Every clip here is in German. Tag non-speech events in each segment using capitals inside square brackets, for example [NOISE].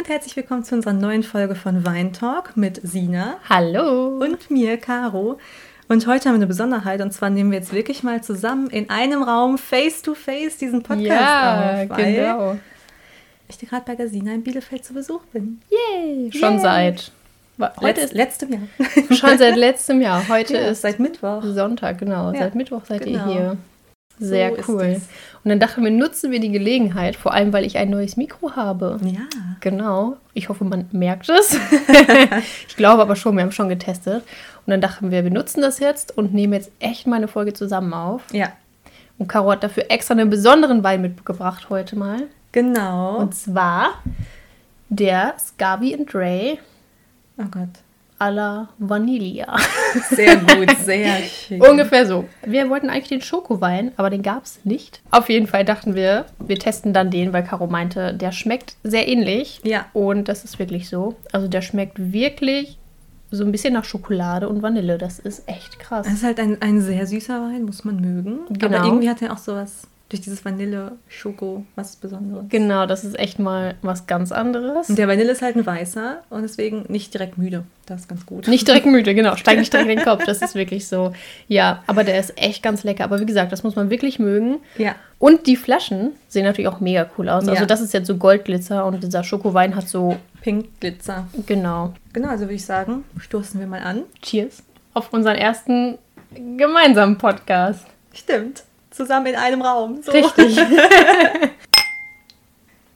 Und herzlich willkommen zu unserer neuen Folge von Wein Talk mit Sina. Hallo. Und mir, Caro. Und heute haben wir eine Besonderheit und zwar nehmen wir jetzt wirklich mal zusammen in einem Raum face to face diesen Podcast ja, auf. Weil genau. ich gerade bei der Sina in Bielefeld zu Besuch bin. Yay. Schon Yay. seit heute Letz, ist letztem Jahr. schon seit [LAUGHS] letztem Jahr. Heute Ja, ist seit Mittwoch. Sonntag, genau. Ja, Seit Mittwoch seid genau. ihr hier. Sehr So cool. Und dann dachten wir, nutzen wir die Gelegenheit, vor allem weil ich ein neues Mikro habe. Ja. Genau. Ich hoffe, man merkt es. [LAUGHS] ich glaube aber schon, wir haben schon getestet. Und dann dachten wir, wir nutzen das jetzt und nehmen jetzt echt mal eine Folge zusammen auf. Ja, Und Caro hat dafür extra einen besonderen Wein mitgebracht heute mal. genau. Und zwar der Scavi and Dre oh Gott. À la Vanilla. Sehr gut, sehr [LAUGHS] schön. Ungefähr so. Wir wollten eigentlich den Schokowein, aber den gab es nicht. Auf jeden Fall dachten wir, wir testen dann den, weil Caro meinte, der schmeckt sehr ähnlich. Ja. Und das ist wirklich so. Also der schmeckt wirklich so ein bisschen nach Schokolade und Vanille. Das ist echt krass. Es ist halt ein, ein sehr süßer Wein, muss man mögen. Genau. Aber irgendwie hat er auch sowas durch dieses Vanille-Schoko was Besonderes. Genau, das ist echt mal was ganz anderes. Und der Vanille ist halt ein weißer und deswegen nicht direkt müde. Das ist ganz gut. Nicht direkt müde, genau. [LAUGHS] Steig nicht direkt in den Kopf. Das ist wirklich so. Ja, aber der ist echt ganz lecker. Aber wie gesagt, das muss man wirklich mögen. Ja. Und die Flaschen sehen natürlich auch mega cool aus. Also Ja. das ist jetzt so Goldglitzer und dieser Schokowein hat so, Pink Glitzer. genau. Genau, also würde ich sagen, stoßen wir mal an. Cheers. Auf unseren ersten gemeinsamen Podcast. Stimmt. Zusammen in einem Raum. So. Richtig. [LAUGHS]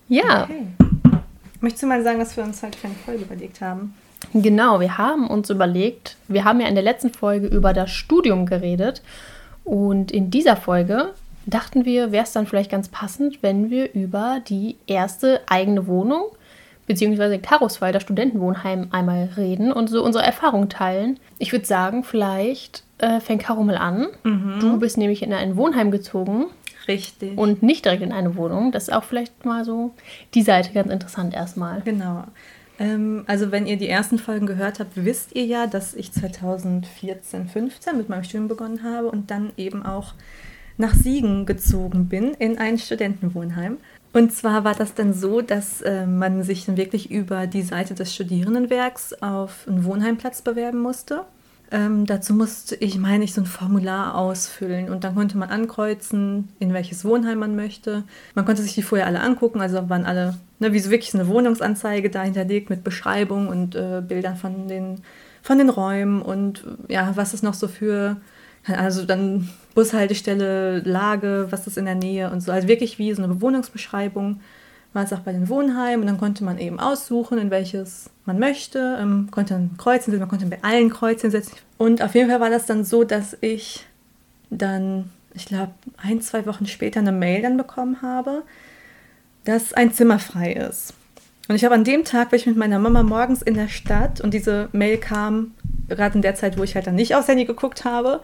ja, Okay. Möchtest du mal sagen, was wir uns heute für eine Folge überlegt haben? genau. Wir haben uns überlegt, wir haben ja in der letzten Folge über das Studium geredet. Und in dieser Folge dachten wir, wäre es dann vielleicht ganz passend, wenn wir über die erste eigene Wohnung beziehungsweise das Studentenwohnheim, einmal reden und so unsere Erfahrungen teilen. Ich würde sagen, vielleicht äh, fängt Caro mal an. Du bist nämlich in ein Wohnheim gezogen Richtig. und nicht direkt in eine Wohnung. Das ist auch vielleicht mal so die Seite ganz interessant erstmal. Genau. Ähm, also wenn ihr die ersten Folgen gehört habt, wisst ihr ja, dass ich 2014, 15 mit meinem Studium begonnen habe und dann eben auch nach Siegen gezogen bin in ein Studentenwohnheim. Und zwar war das dann so, dass äh, man sich dann wirklich über die Seite des Studierendenwerks auf einen Wohnheimplatz bewerben musste. Ähm, dazu musste ich, meine ich, so ein Formular ausfüllen und dann konnte man ankreuzen, in welches Wohnheim man möchte. Man konnte sich die vorher alle angucken, also waren alle, ne, wie so wirklich eine Wohnungsanzeige da hinterlegt mit Beschreibung und äh, Bildern von den, von den Räumen und ja, was es noch so für, also dann Bushaltestelle, Lage, was ist in der Nähe und so. Also wirklich wie so eine Bewohnungsbeschreibung war es auch bei den Wohnheimen und dann konnte man eben aussuchen, in welches man möchte, ähm, konnte dann Kreuzen setzen, man konnte bei allen Kreuzen setzen. Und auf jeden Fall war das dann so, dass ich dann, ich glaube, ein, zwei Wochen später eine Mail dann bekommen habe, dass ein Zimmer frei ist. Und ich habe an dem Tag, war ich mit meiner Mama morgens in der Stadt und diese Mail kam gerade in der Zeit, wo ich halt dann nicht aufs Handy geguckt habe.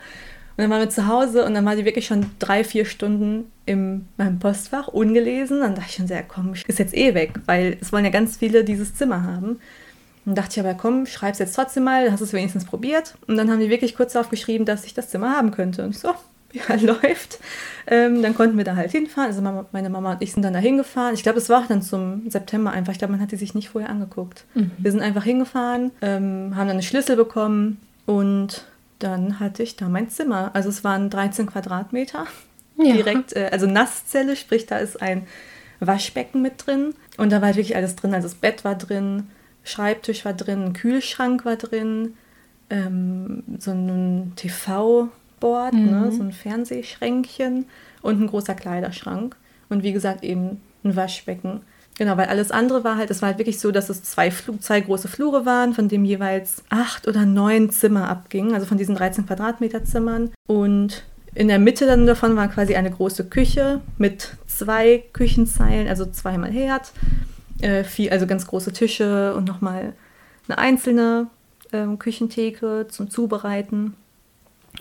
Und dann waren wir zu Hause und dann war die wirklich schon drei, vier Stunden in meinem Postfach ungelesen. Dann dachte ich schon sehr, komm, ist jetzt eh weg, weil es wollen ja ganz viele dieses Zimmer haben. Dann dachte ich aber, komm, schreib's jetzt trotzdem mal, dann hast du es wenigstens probiert. Und dann haben die wirklich kurz darauf geschrieben, dass ich das Zimmer haben könnte. Und ich so, [LAUGHS] ja, läuft. Ähm, dann konnten wir da halt hinfahren. Also meine Mama und ich sind dann da hingefahren. Ich glaube, es war auch dann zum September einfach. Ich glaube, man hat die sich nicht vorher angeguckt. Wir sind einfach hingefahren, ähm, haben dann einen Schlüssel bekommen und dann hatte ich da mein Zimmer. Also es waren 13 Quadratmeter. Ja. Direkt, äh, also Nasszelle, sprich, da ist ein Waschbecken mit drin. Und da war halt wirklich alles drin. Also das Bett war drin, Schreibtisch war drin, ein Kühlschrank war drin, ähm, so ein TV-Board, ne, so ein Fernsehschränkchen und ein großer Kleiderschrank. Und wie gesagt, eben ein Waschbecken. Genau, weil alles andere war halt, es war halt wirklich so, dass es zwei, zwei große Flure waren, von dem jeweils acht oder neun Zimmer abgingen, also von diesen 13 Quadratmeter Zimmern. Und in der Mitte dann davon war quasi eine große Küche mit zwei Küchenzeilen, also zweimal Herd, äh, viel, also ganz große Tische und nochmal eine einzelne ähm, Küchentheke zum Zubereiten.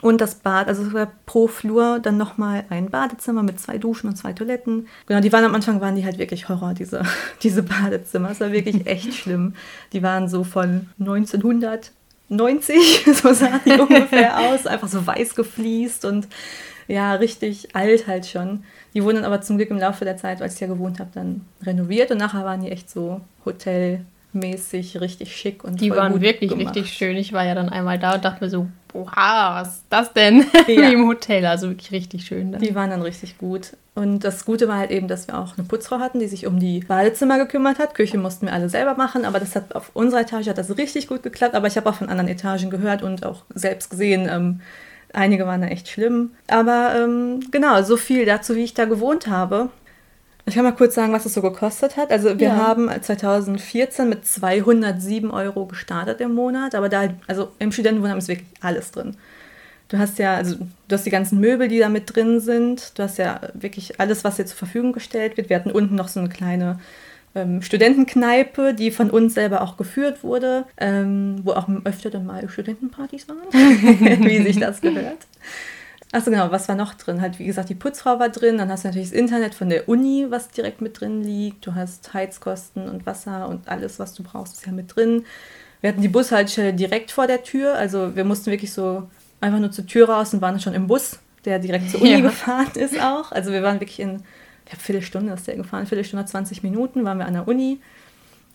Und das Bad, also es war pro Flur dann nochmal ein Badezimmer mit zwei Duschen und zwei Toiletten. Genau, die waren am Anfang, waren die halt wirklich Horror, diese, [LAUGHS] diese Badezimmer. Es war wirklich echt schlimm. Die waren so von 1990, [LAUGHS] so sahen die [LAUGHS] ungefähr aus, einfach so weiß gefliest und ja, richtig alt halt schon. Die wurden dann aber zum Glück im Laufe der Zeit, als ich ja gewohnt habe, dann renoviert und nachher waren die echt so hotelmäßig richtig schick und Die waren wirklich gemacht. richtig schön. Ich war ja dann einmal da und dachte mir so, oha, was ist das denn? [LAUGHS] Ja. Im Hotel, also wirklich richtig schön. Dann. Die waren dann richtig gut. Und das Gute war halt eben, dass wir auch eine Putzfrau hatten, die sich um die Badezimmer gekümmert hat. Küche mussten wir alle selber machen, aber das hat auf unserer Etage hat das richtig gut geklappt. Aber ich habe auch von anderen Etagen gehört und auch selbst gesehen, ähm, einige waren da echt schlimm. Aber ähm, genau, so viel dazu, wie ich da gewohnt habe. Ich kann mal kurz sagen, was es so gekostet hat. Also wir ja. haben 2014 mit 207 Euro gestartet im Monat, aber da, also im Studentenwohnheim ist wirklich alles drin. Du hast ja, also du hast die ganzen Möbel, die da mit drin sind. Du hast ja wirklich alles, was dir zur Verfügung gestellt wird. Wir hatten unten noch so eine kleine ähm, Studentenkneipe, die von uns selber auch geführt wurde, ähm, wo auch öfter dann mal Studentenpartys waren, [LAUGHS] wie sich das gehört. Achso, genau, was war noch drin? Halt, wie gesagt, die Putzfrau war drin, dann hast du natürlich das Internet von der Uni, was direkt mit drin liegt. Du hast Heizkosten und Wasser und alles, was du brauchst, ist ja mit drin. Wir hatten die Bushaltestelle direkt vor der Tür, also wir mussten wirklich so einfach nur zur Tür raus und waren schon im Bus, der direkt zur Uni ja. gefahren ist auch. Also wir waren wirklich in, ich glaube, Viertelstunde ist der gefahren, Viertelstunde, 20 Minuten waren wir an der Uni.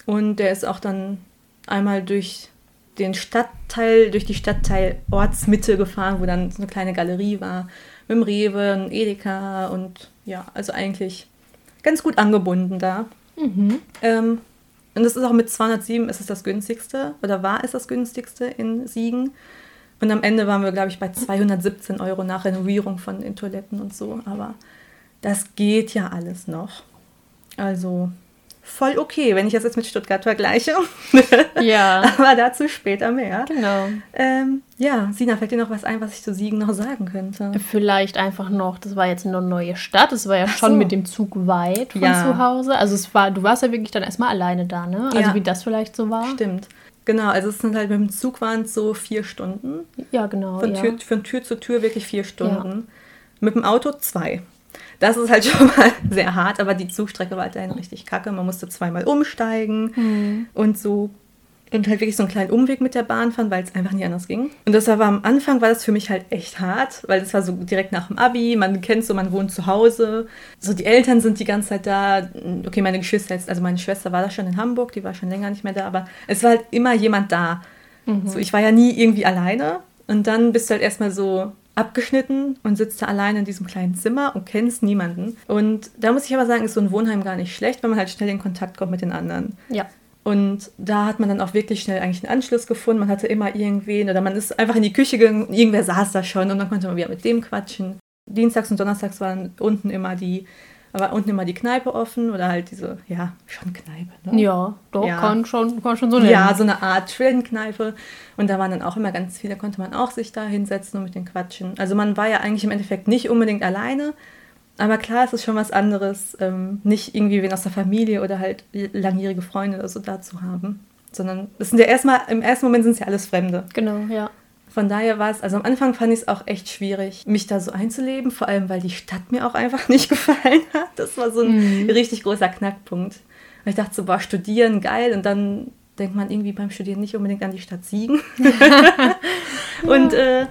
Und der ist auch dann einmal durch den Stadtteil, durch die Stadtteil Ortsmitte gefahren, wo dann so eine kleine Galerie war, mit dem Rewe, ein Edeka und ja, also eigentlich ganz gut angebunden da. Mhm. Ähm, und das ist auch mit 207 ist es das günstigste oder war es das günstigste in Siegen. Und am Ende waren wir, glaube ich, bei 217 Euro nach Renovierung von den Toiletten und so. Aber das geht ja alles noch. Also voll okay, wenn ich das jetzt mit Stuttgart vergleiche. [LAUGHS] Ja. Aber dazu später mehr. Genau. Ähm, ja, Sina, fällt dir noch was ein, was ich zu Siegen noch sagen könnte? Vielleicht einfach noch, das war jetzt eine neue Stadt, es war ja Ach schon so. mit dem Zug weit von ja. zu Hause. Also es war, du warst ja wirklich dann erstmal alleine da, ne? Also ja. wie das vielleicht so war. Stimmt. Genau, also es sind halt mit dem Zug waren es so vier Stunden. Ja, genau. Von, Tür, von Tür zu Tür wirklich vier Stunden. Ja. Mit dem Auto zwei. Das ist halt [LAUGHS] schon mal sehr hart, aber die Zugstrecke war halt dann richtig kacke. Man musste zweimal umsteigen mhm. und so und halt wirklich so einen kleinen Umweg mit der Bahn fahren, weil es einfach nicht anders ging. Und das war am Anfang war das für mich halt echt hart, weil das war so direkt nach dem Abi, man kennt so, man wohnt zu Hause, so die Eltern sind die ganze Zeit da. Okay, meine Geschwister jetzt, also meine Schwester war da schon in Hamburg, die war schon länger nicht mehr da, aber es war halt immer jemand da. Mhm. So, ich war ja nie irgendwie alleine und dann bist du halt erstmal so abgeschnitten und sitzt da alleine in diesem kleinen Zimmer und kennst niemanden. Und da muss ich aber sagen, ist so ein Wohnheim gar nicht schlecht, weil man halt schnell in Kontakt kommt mit den anderen. Ja. Und da hat man dann auch wirklich schnell eigentlich einen Anschluss gefunden. Man hatte immer irgendwen oder man ist einfach in die Küche gegangen, irgendwer saß da schon und dann konnte man wieder mit dem quatschen. Dienstags und Donnerstags waren unten immer die, war unten immer die Kneipe offen oder halt diese, ja, schon Kneipe, ne? Ja, doch, ja. Kann, schon, kann schon so nennen. Ja, so eine Art Trillenkneipe. Und da waren dann auch immer ganz viele, konnte man auch sich da hinsetzen und mit den quatschen. Also man war ja eigentlich im Endeffekt nicht unbedingt alleine, aber klar, es ist schon was anderes, ähm, nicht irgendwie wen aus der Familie oder halt langjährige Freunde oder so da zu haben. Sondern es sind ja erstmal, im ersten Moment sind es ja alles Fremde. Genau, ja. Von daher war es, also am Anfang fand ich es auch echt schwierig, mich da so einzuleben, vor allem weil die Stadt mir auch einfach [LAUGHS] nicht gefallen hat. Das war so ein mhm. richtig großer Knackpunkt. Weil ich dachte so, boah, studieren, geil. Und dann denkt man irgendwie beim Studieren nicht unbedingt an die Stadt Siegen. [LAUGHS] [LAUGHS] und äh,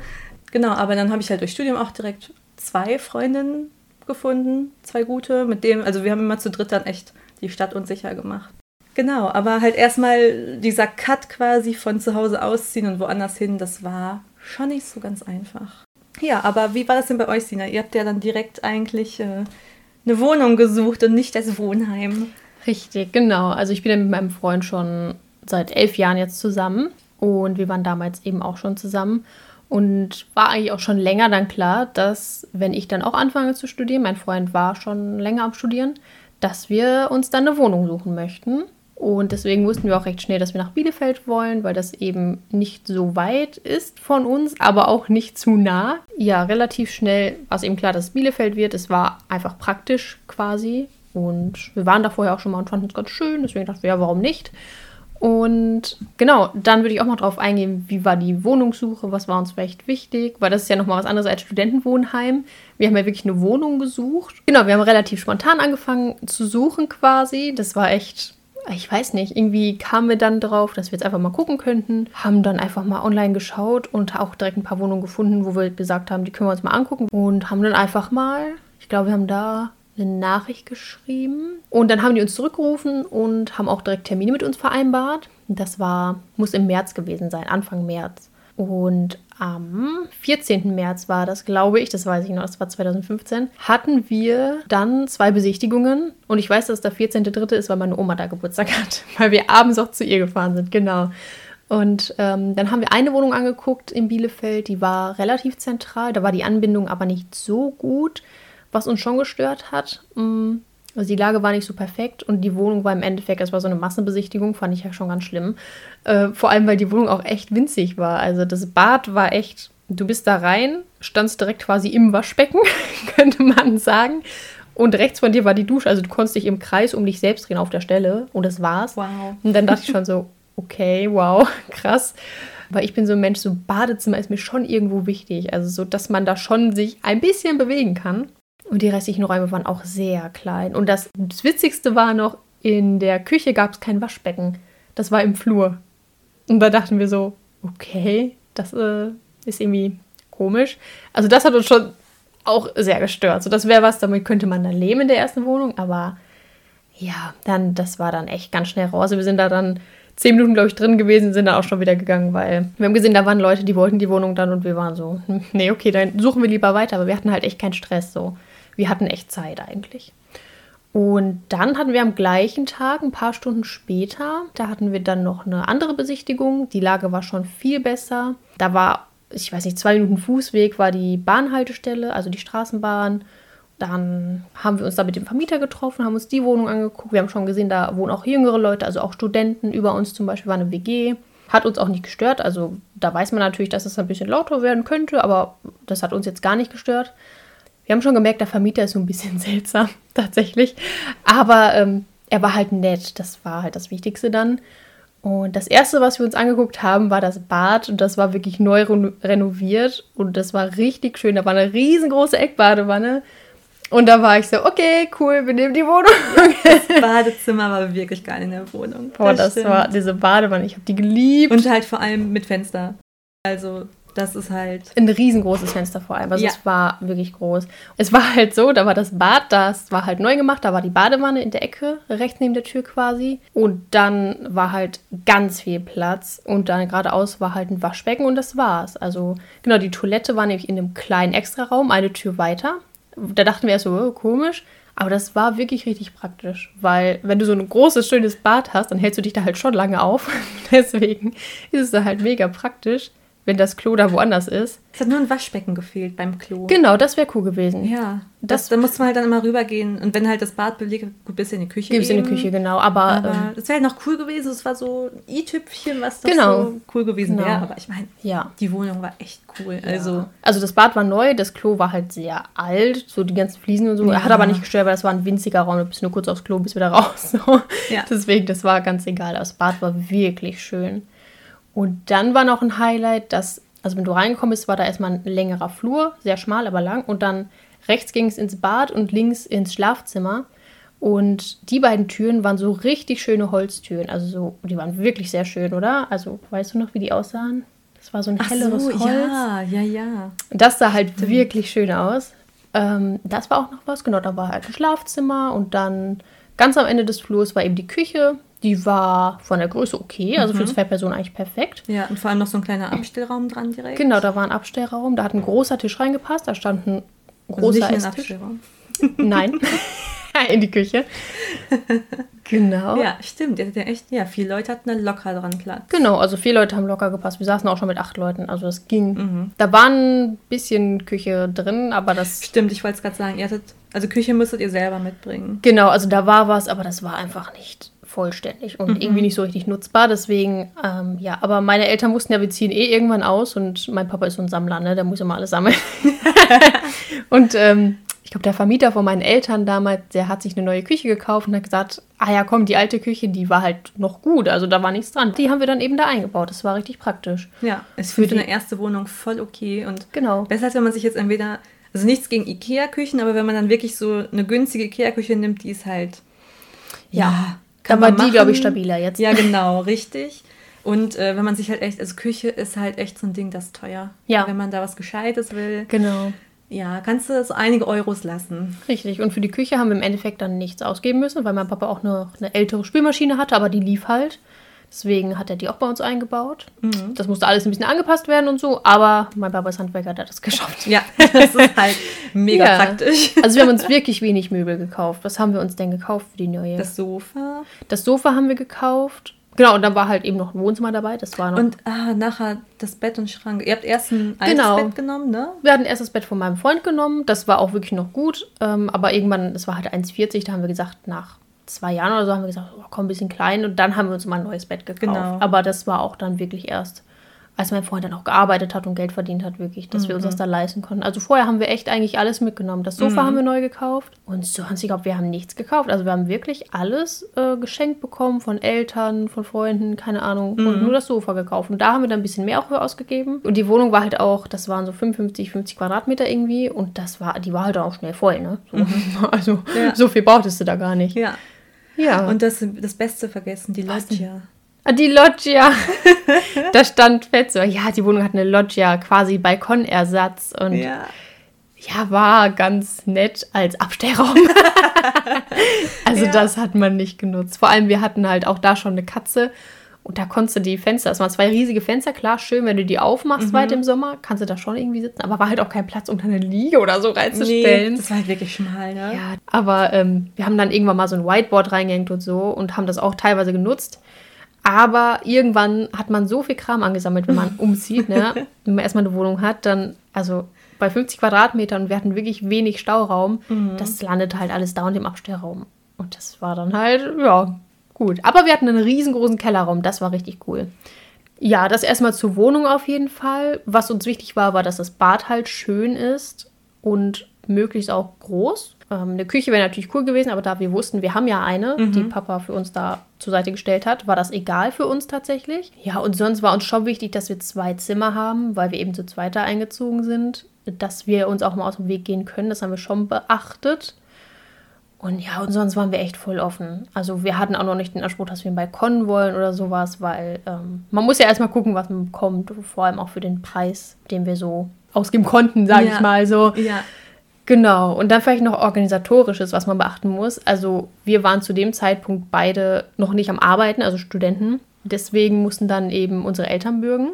genau, aber dann habe ich halt durch Studium auch direkt zwei Freundinnen gefunden, zwei gute, mit dem, also wir haben immer zu dritt dann echt die Stadt unsicher gemacht. Genau, aber halt erstmal dieser Cut quasi von zu Hause ausziehen und woanders hin, das war schon nicht so ganz einfach. Ja, aber wie war das denn bei euch, Sina? Ihr habt ja dann direkt eigentlich äh, eine Wohnung gesucht und nicht das Wohnheim. Richtig, genau. Also ich bin ja mit meinem Freund schon seit elf Jahren jetzt zusammen und wir waren damals eben auch schon zusammen. Und war eigentlich auch schon länger dann klar, dass wenn ich dann auch anfange zu studieren, mein Freund war schon länger am Studieren, dass wir uns dann eine Wohnung suchen möchten. Und deswegen wussten wir auch recht schnell, dass wir nach Bielefeld wollen, weil das eben nicht so weit ist von uns, aber auch nicht zu nah. Ja, relativ schnell war es eben klar, dass es Bielefeld wird. Es war einfach praktisch quasi. Und wir waren da vorher auch schon mal und fanden es ganz schön. Deswegen dachten wir, ja, warum nicht? Und genau, dann würde ich auch mal drauf eingehen, wie war die Wohnungssuche, was war uns vielleicht wichtig, weil das ist ja nochmal was anderes als Studentenwohnheim. Wir haben ja wirklich eine Wohnung gesucht. Genau, wir haben relativ spontan angefangen zu suchen quasi. Das war echt ich weiß nicht, irgendwie kamen wir dann drauf, dass wir jetzt einfach mal gucken könnten, haben dann einfach mal online geschaut und auch direkt ein paar Wohnungen gefunden, wo wir gesagt haben, die können wir uns mal angucken und haben dann einfach mal, ich glaube, wir haben da eine Nachricht geschrieben und dann haben die uns zurückgerufen und haben auch direkt Termine mit uns vereinbart. Das war, muss im März gewesen sein, Anfang März. Und am 14. März war das, glaube ich, das weiß ich noch, das war 2015, hatten wir dann zwei Besichtigungen. Und ich weiß, dass der 14.3. ist, weil meine Oma da Geburtstag [LAUGHS] hat, weil wir abends auch zu ihr gefahren sind, genau. Und ähm, dann haben wir eine Wohnung angeguckt in Bielefeld, die war relativ zentral, da war die Anbindung aber nicht so gut, was uns schon gestört hat. Mm, also die Lage war nicht so perfekt und die Wohnung war im Endeffekt, es war so eine Massenbesichtigung, fand ich ja schon ganz schlimm. Äh, vor allem, weil die Wohnung auch echt winzig war. Also das Bad war echt, du bist da rein, standst direkt quasi im Waschbecken, [LAUGHS] könnte man sagen. Und rechts von dir war die Dusche, also du konntest dich im Kreis um dich selbst drehen auf der Stelle und das war's. Wow. Und dann dachte ich [LAUGHS] schon so, okay, wow, [LAUGHS] krass. Weil ich bin so ein Mensch, so Badezimmer ist mir schon irgendwo wichtig. Also so, dass man da schon sich ein bisschen bewegen kann. Und die restlichen Räume waren auch sehr klein. Und das, das Witzigste war noch, in der Küche gab es kein Waschbecken. Das war im Flur. Und da dachten wir so, okay, das äh, ist irgendwie komisch. Also das hat uns schon auch sehr gestört. So, das wäre was, damit könnte man dann leben in der ersten Wohnung. Aber ja, dann, das war dann echt ganz schnell raus. Wir sind da dann zehn Minuten, glaube ich, drin gewesen, sind dann auch schon wieder gegangen, weil wir haben gesehen, da waren Leute, die wollten die Wohnung dann und wir waren so, hm, nee, okay, dann suchen wir lieber weiter. Aber wir hatten halt echt keinen Stress so wir hatten echt Zeit eigentlich. Und dann hatten wir am gleichen Tag, ein paar Stunden später, da hatten wir dann noch eine andere Besichtigung. Die Lage war schon viel besser. Da war, ich weiß nicht, zwei Minuten Fußweg war die Bahnhaltestelle, also die Straßenbahn. Dann haben wir uns da mit dem Vermieter getroffen, haben uns die Wohnung angeguckt. Wir haben schon gesehen, da wohnen auch jüngere Leute, also auch Studenten. Über uns zum Beispiel war eine WG. Hat uns auch nicht gestört. Also da weiß man natürlich, dass es ein bisschen lauter werden könnte, aber das hat uns jetzt gar nicht gestört. Wir haben schon gemerkt, der Vermieter ist so ein bisschen [LAUGHS] seltsam, tatsächlich. Aber ähm, er war halt nett. Das war halt das Wichtigste dann. Und das erste, was wir uns angeguckt haben, war das Bad. Und das war wirklich neu renoviert. Und das war richtig schön. Da war eine riesengroße Eckbadewanne. Und da war ich so, okay, cool, wir nehmen die Wohnung. Das [LAUGHS] Badezimmer war wirklich geil in der Wohnung. Boah, das, das war diese Badewanne, ich habe die geliebt. Und halt vor allem mit Fenster. Also das ist halt. Ein riesengroßes Fenster vor allem. Also ja. es war wirklich groß. Es war halt so, da war das Bad, das war halt neu gemacht, da war die Badewanne in der Ecke, rechts neben der Tür quasi. Und dann war halt ganz viel Platz. Und dann geradeaus war halt ein Waschbecken und das war's. Also genau, die Toilette war nämlich in einem kleinen Extraraum, eine Tür weiter. Da dachten wir erst so, oh, komisch. Aber das war wirklich richtig praktisch, weil wenn du so ein großes, schönes Bad hast, dann hältst du dich da halt schon lange auf. [LAUGHS] Deswegen ist es da halt mega praktisch wenn das Klo da woanders ist. Es hat nur ein Waschbecken gefehlt beim Klo. Genau, das wäre cool gewesen. Ja. Das, das, da musste man halt dann immer rübergehen. Und wenn halt das Bad belegt, gut, bis in die Küche. Bis in die Küche, genau. Aber, aber ähm, das wäre halt noch cool gewesen. Es war so ein i-Tüpfchen, was das genau. so cool gewesen genau. wäre. Aber ich meine, ja. die Wohnung war echt cool. Ja. Also, also das Bad war neu, das Klo war halt sehr alt. So die ganzen Fliesen und so. Ja. Er hat aber nicht gestört, weil das war ein winziger Raum. Du bist nur kurz aufs Klo, bist wieder raus. So. Ja. Deswegen, das war ganz egal. Das Bad war wirklich schön. Und dann war noch ein Highlight, dass also wenn du reingekommen bist, war da erstmal ein längerer Flur, sehr schmal, aber lang. Und dann rechts ging es ins Bad und links ins Schlafzimmer. Und die beiden Türen waren so richtig schöne Holztüren. Also so, die waren wirklich sehr schön, oder? Also weißt du noch, wie die aussahen? Das war so ein Ach helleres so, Holz. Ja, ja, ja. Das sah halt Stimmt. wirklich schön aus. Ähm, das war auch noch was, genau, da war halt ein Schlafzimmer und dann ganz am Ende des Flurs war eben die Küche. Die war von der Größe okay, also mhm. für zwei Personen eigentlich perfekt. Ja, und vor allem noch so ein kleiner Abstellraum dran direkt. Genau, da war ein Abstellraum, da hat ein großer Tisch reingepasst, da stand ein großer also nicht Esstisch. Abstellraum. [LAUGHS] Nein, [LAUGHS] in die Küche. Genau. Ja, stimmt. Ja, echt, ja, viele Leute hatten da locker dran Platz. Genau, also vier Leute haben locker gepasst. Wir saßen auch schon mit acht Leuten, also es ging. Mhm. Da war ein bisschen Küche drin, aber das. Stimmt, ich wollte es gerade sagen, ihr hattet, also Küche müsstet ihr selber mitbringen. Genau, also da war was, aber das war einfach nicht vollständig und mhm. irgendwie nicht so richtig nutzbar. Deswegen, ähm, ja, aber meine Eltern wussten ja, wir ziehen eh irgendwann aus und mein Papa ist so ein Sammler, ne? Der muss immer alles sammeln. [LAUGHS] und ähm, ich glaube, der Vermieter von meinen Eltern damals, der hat sich eine neue Küche gekauft und hat gesagt, ah ja, komm, die alte Küche, die war halt noch gut, also da war nichts dran. Die haben wir dann eben da eingebaut. Das war richtig praktisch. Ja, für, für eine erste Wohnung voll okay und genau. besser als wenn man sich jetzt entweder, also nichts gegen Ikea-Küchen, aber wenn man dann wirklich so eine günstige Ikea-Küche nimmt, die ist halt ja, kann war die, glaube ich, stabiler jetzt. Ja, genau, [LAUGHS] richtig. Und äh, wenn man sich halt echt, also Küche ist halt echt so ein Ding, das ist teuer. Ja. Wenn man da was Gescheites will. Genau. Ja, kannst du so einige Euros lassen. Richtig. Und für die Küche haben wir im Endeffekt dann nichts ausgeben müssen, weil mein Papa auch noch eine ältere Spülmaschine hatte, aber die lief halt. Deswegen hat er die auch bei uns eingebaut. Mhm. Das musste alles ein bisschen angepasst werden und so, aber mein Papa ist Handwerker, der hat das geschafft. Ja, [LAUGHS] das ist halt mega ja. praktisch. Also wir haben uns wirklich wenig Möbel gekauft. Was haben wir uns denn gekauft für die neue? Das Sofa. Das Sofa haben wir gekauft. Genau, und dann war halt eben noch ein Wohnzimmer dabei. Das war noch und ah, nachher das Bett und Schrank. Ihr habt erst ein genau. Bett genommen, ne? Wir hatten erst das Bett von meinem Freund genommen. Das war auch wirklich noch gut. Ähm, aber irgendwann, das war halt 1,40, da haben wir gesagt, nach zwei Jahren oder so haben wir gesagt, oh, komm, ein bisschen klein. Und dann haben wir uns mal ein neues Bett gekauft. Genau. Aber das war auch dann wirklich erst als mein Freund dann auch gearbeitet hat und Geld verdient hat, wirklich, dass mhm. wir uns das mhm. da leisten konnten. Also vorher haben wir echt eigentlich alles mitgenommen. Das Sofa mhm. haben wir neu gekauft und sonst, ich glaube, wir haben nichts gekauft. Also wir haben wirklich alles äh, geschenkt bekommen von Eltern, von Freunden, keine Ahnung. Mhm. Und nur das Sofa gekauft. Und da haben wir dann ein bisschen mehr auch für ausgegeben. Und die Wohnung war halt auch, das waren so 55, 50 Quadratmeter irgendwie. Und das war, die war halt auch schnell voll, ne? So. Mhm. [LAUGHS] Also ja. so viel brauchtest du da gar nicht. Ja. Ja. Und das, das Beste vergessen, die Loggia. Ah, die Loggia. [LAUGHS] da stand fett so, ja, die Wohnung hat eine Loggia, quasi Balkonersatz. Und ja, ja war ganz nett als Abstellraum. [LAUGHS] also ja. das hat man nicht genutzt. Vor allem, wir hatten halt auch da schon eine Katze. Und da konntest du die Fenster, es waren zwei riesige Fenster, klar, schön, wenn du die aufmachst mhm. weit im Sommer, kannst du da schon irgendwie sitzen, aber war halt auch kein Platz, unter eine Liege oder so reinzustellen. Nee, das war halt wirklich schmal, ne? Ja, aber ähm, wir haben dann irgendwann mal so ein Whiteboard reingehängt und so und haben das auch teilweise genutzt. Aber irgendwann hat man so viel Kram angesammelt, wenn man [LAUGHS] umzieht, ne? wenn man erstmal eine Wohnung hat, dann, also bei 50 Quadratmetern und wir hatten wirklich wenig Stauraum, mhm. das landet halt alles da und im Abstellraum. Und das war dann halt, ja, gut. Aber wir hatten einen riesengroßen Kellerraum, das war richtig cool. Ja, das erstmal zur Wohnung auf jeden Fall. Was uns wichtig war, war, dass das Bad halt schön ist und möglichst auch groß. Ähm, eine Küche wäre natürlich cool gewesen, aber da wir wussten, wir haben ja eine, mhm. die Papa für uns da zur Seite gestellt hat, war das egal für uns tatsächlich. Ja, und sonst war uns schon wichtig, dass wir zwei Zimmer haben, weil wir eben zu zweiter eingezogen sind, dass wir uns auch mal aus dem Weg gehen können. Das haben wir schon beachtet. Und ja, und sonst waren wir echt voll offen. Also wir hatten auch noch nicht den Anspruch, dass wir einen Balkon wollen oder sowas, weil ähm, man muss ja erstmal gucken, was man bekommt, vor allem auch für den Preis, den wir so ausgeben konnten, sage ja. ich mal so. Ja. Genau, und dann vielleicht noch organisatorisches, was man beachten muss. Also wir waren zu dem Zeitpunkt beide noch nicht am Arbeiten, also Studenten. Deswegen mussten dann eben unsere Eltern bürgen.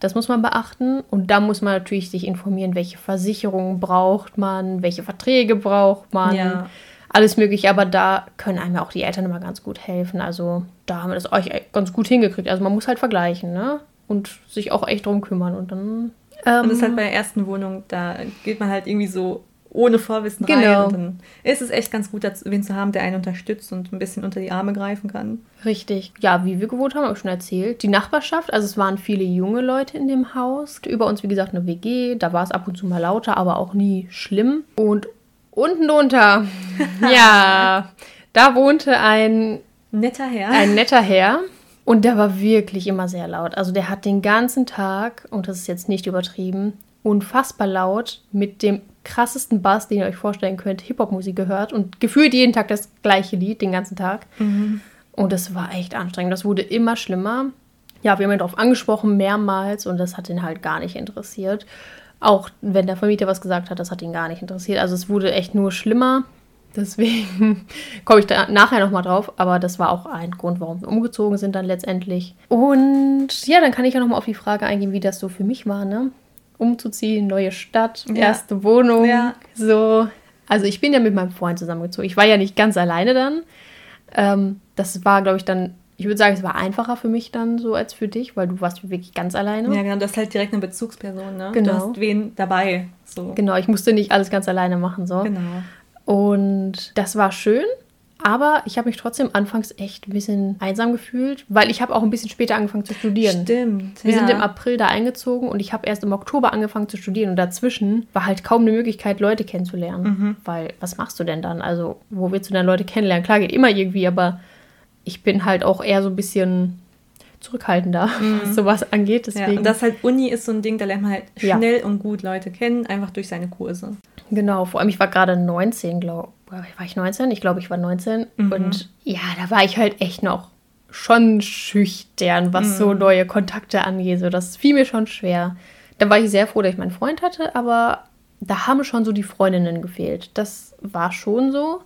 Das muss man beachten. Und da muss man natürlich sich informieren, welche Versicherungen braucht man, welche Verträge braucht man. Ja. Alles mögliche, aber da können einem ja auch die Eltern immer ganz gut helfen. Also da haben wir das euch ganz gut hingekriegt. Also man muss halt vergleichen, ne? Und sich auch echt drum kümmern. Und dann ähm, und das ist halt bei der ersten Wohnung, da geht man halt irgendwie so ohne Vorwissen genau. rein. Und dann ist es echt ganz gut, wen zu haben, der einen unterstützt und ein bisschen unter die Arme greifen kann. Richtig. Ja, wie wir gewohnt haben, habe ich schon erzählt. Die Nachbarschaft, also es waren viele junge Leute in dem Haus. Über uns, wie gesagt, eine WG. Da war es ab und zu mal lauter, aber auch nie schlimm. Und unten drunter, [LAUGHS] ja, da wohnte ein netter Herr. Ein netter Herr. Und der war wirklich immer sehr laut. Also der hat den ganzen Tag, und das ist jetzt nicht übertrieben, unfassbar laut mit dem krassesten Bass, den ihr euch vorstellen könnt, Hip-Hop-Musik gehört und gefühlt jeden Tag das gleiche Lied, den ganzen Tag. Mhm. Und das war echt anstrengend. Das wurde immer schlimmer. Ja, wir haben ihn darauf angesprochen, mehrmals, und das hat ihn halt gar nicht interessiert. Auch wenn der Vermieter was gesagt hat, das hat ihn gar nicht interessiert. Also es wurde echt nur schlimmer. Deswegen [LAUGHS] komme ich da nachher nochmal drauf. Aber das war auch ein Grund, warum wir umgezogen sind dann letztendlich. Und ja, dann kann ich ja nochmal auf die Frage eingehen, wie das so für mich war, ne? umzuziehen, neue Stadt, ja. erste Wohnung. Ja. So. Also ich bin ja mit meinem Freund zusammengezogen. Ich war ja nicht ganz alleine dann. Ähm, das war, glaube ich, dann, ich würde sagen, es war einfacher für mich dann so als für dich, weil du warst wirklich ganz alleine. Ja, genau, du hast halt direkt eine Bezugsperson, ne? Genau. Du hast wen dabei. So. Genau, ich musste nicht alles ganz alleine machen, so. Genau. Und das war schön. Aber ich habe mich trotzdem anfangs echt ein bisschen einsam gefühlt, weil ich habe auch ein bisschen später angefangen zu studieren. Stimmt. Wir ja. sind im April da eingezogen und ich habe erst im Oktober angefangen zu studieren und dazwischen war halt kaum eine Möglichkeit, Leute kennenzulernen. Mhm. Weil was machst du denn dann? Also, wo willst du denn Leute kennenlernen? Klar, geht immer irgendwie, aber ich bin halt auch eher so ein bisschen zurückhaltender, [LAUGHS] mhm. was sowas angeht. Deswegen. Ja, und das halt Uni ist so ein Ding, da lernt man halt schnell ja. und gut Leute kennen, einfach durch seine Kurse. Genau, vor allem ich war gerade 19, glaube war ich 19? Ich glaube, ich war 19. Mhm. Und ja, da war ich halt echt noch schon schüchtern, was mhm. so neue Kontakte angeht. So, das fiel mir schon schwer. Da war ich sehr froh, dass ich meinen Freund hatte, aber da haben schon so die Freundinnen gefehlt. Das war schon so.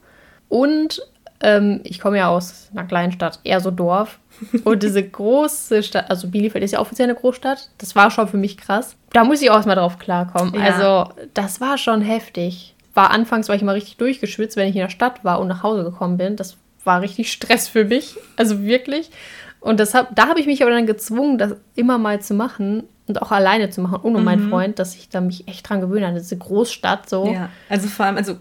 Und ähm, ich komme ja aus einer kleinen Stadt, eher so Dorf. Und diese große Stadt, also Bielefeld ist ja offiziell eine Großstadt, das war schon für mich krass. Da muss ich auch erstmal drauf klarkommen. Ja. Also, das war schon heftig. War anfangs war ich immer richtig durchgeschwitzt, wenn ich in der Stadt war und nach Hause gekommen bin. Das war richtig Stress für mich. Also wirklich. Und das hab, da habe ich mich aber dann gezwungen, das immer mal zu machen und auch alleine zu machen, ohne mhm. meinen Freund, dass ich da mich echt dran gewöhne an diese Großstadt so. Ja, also vor allem, also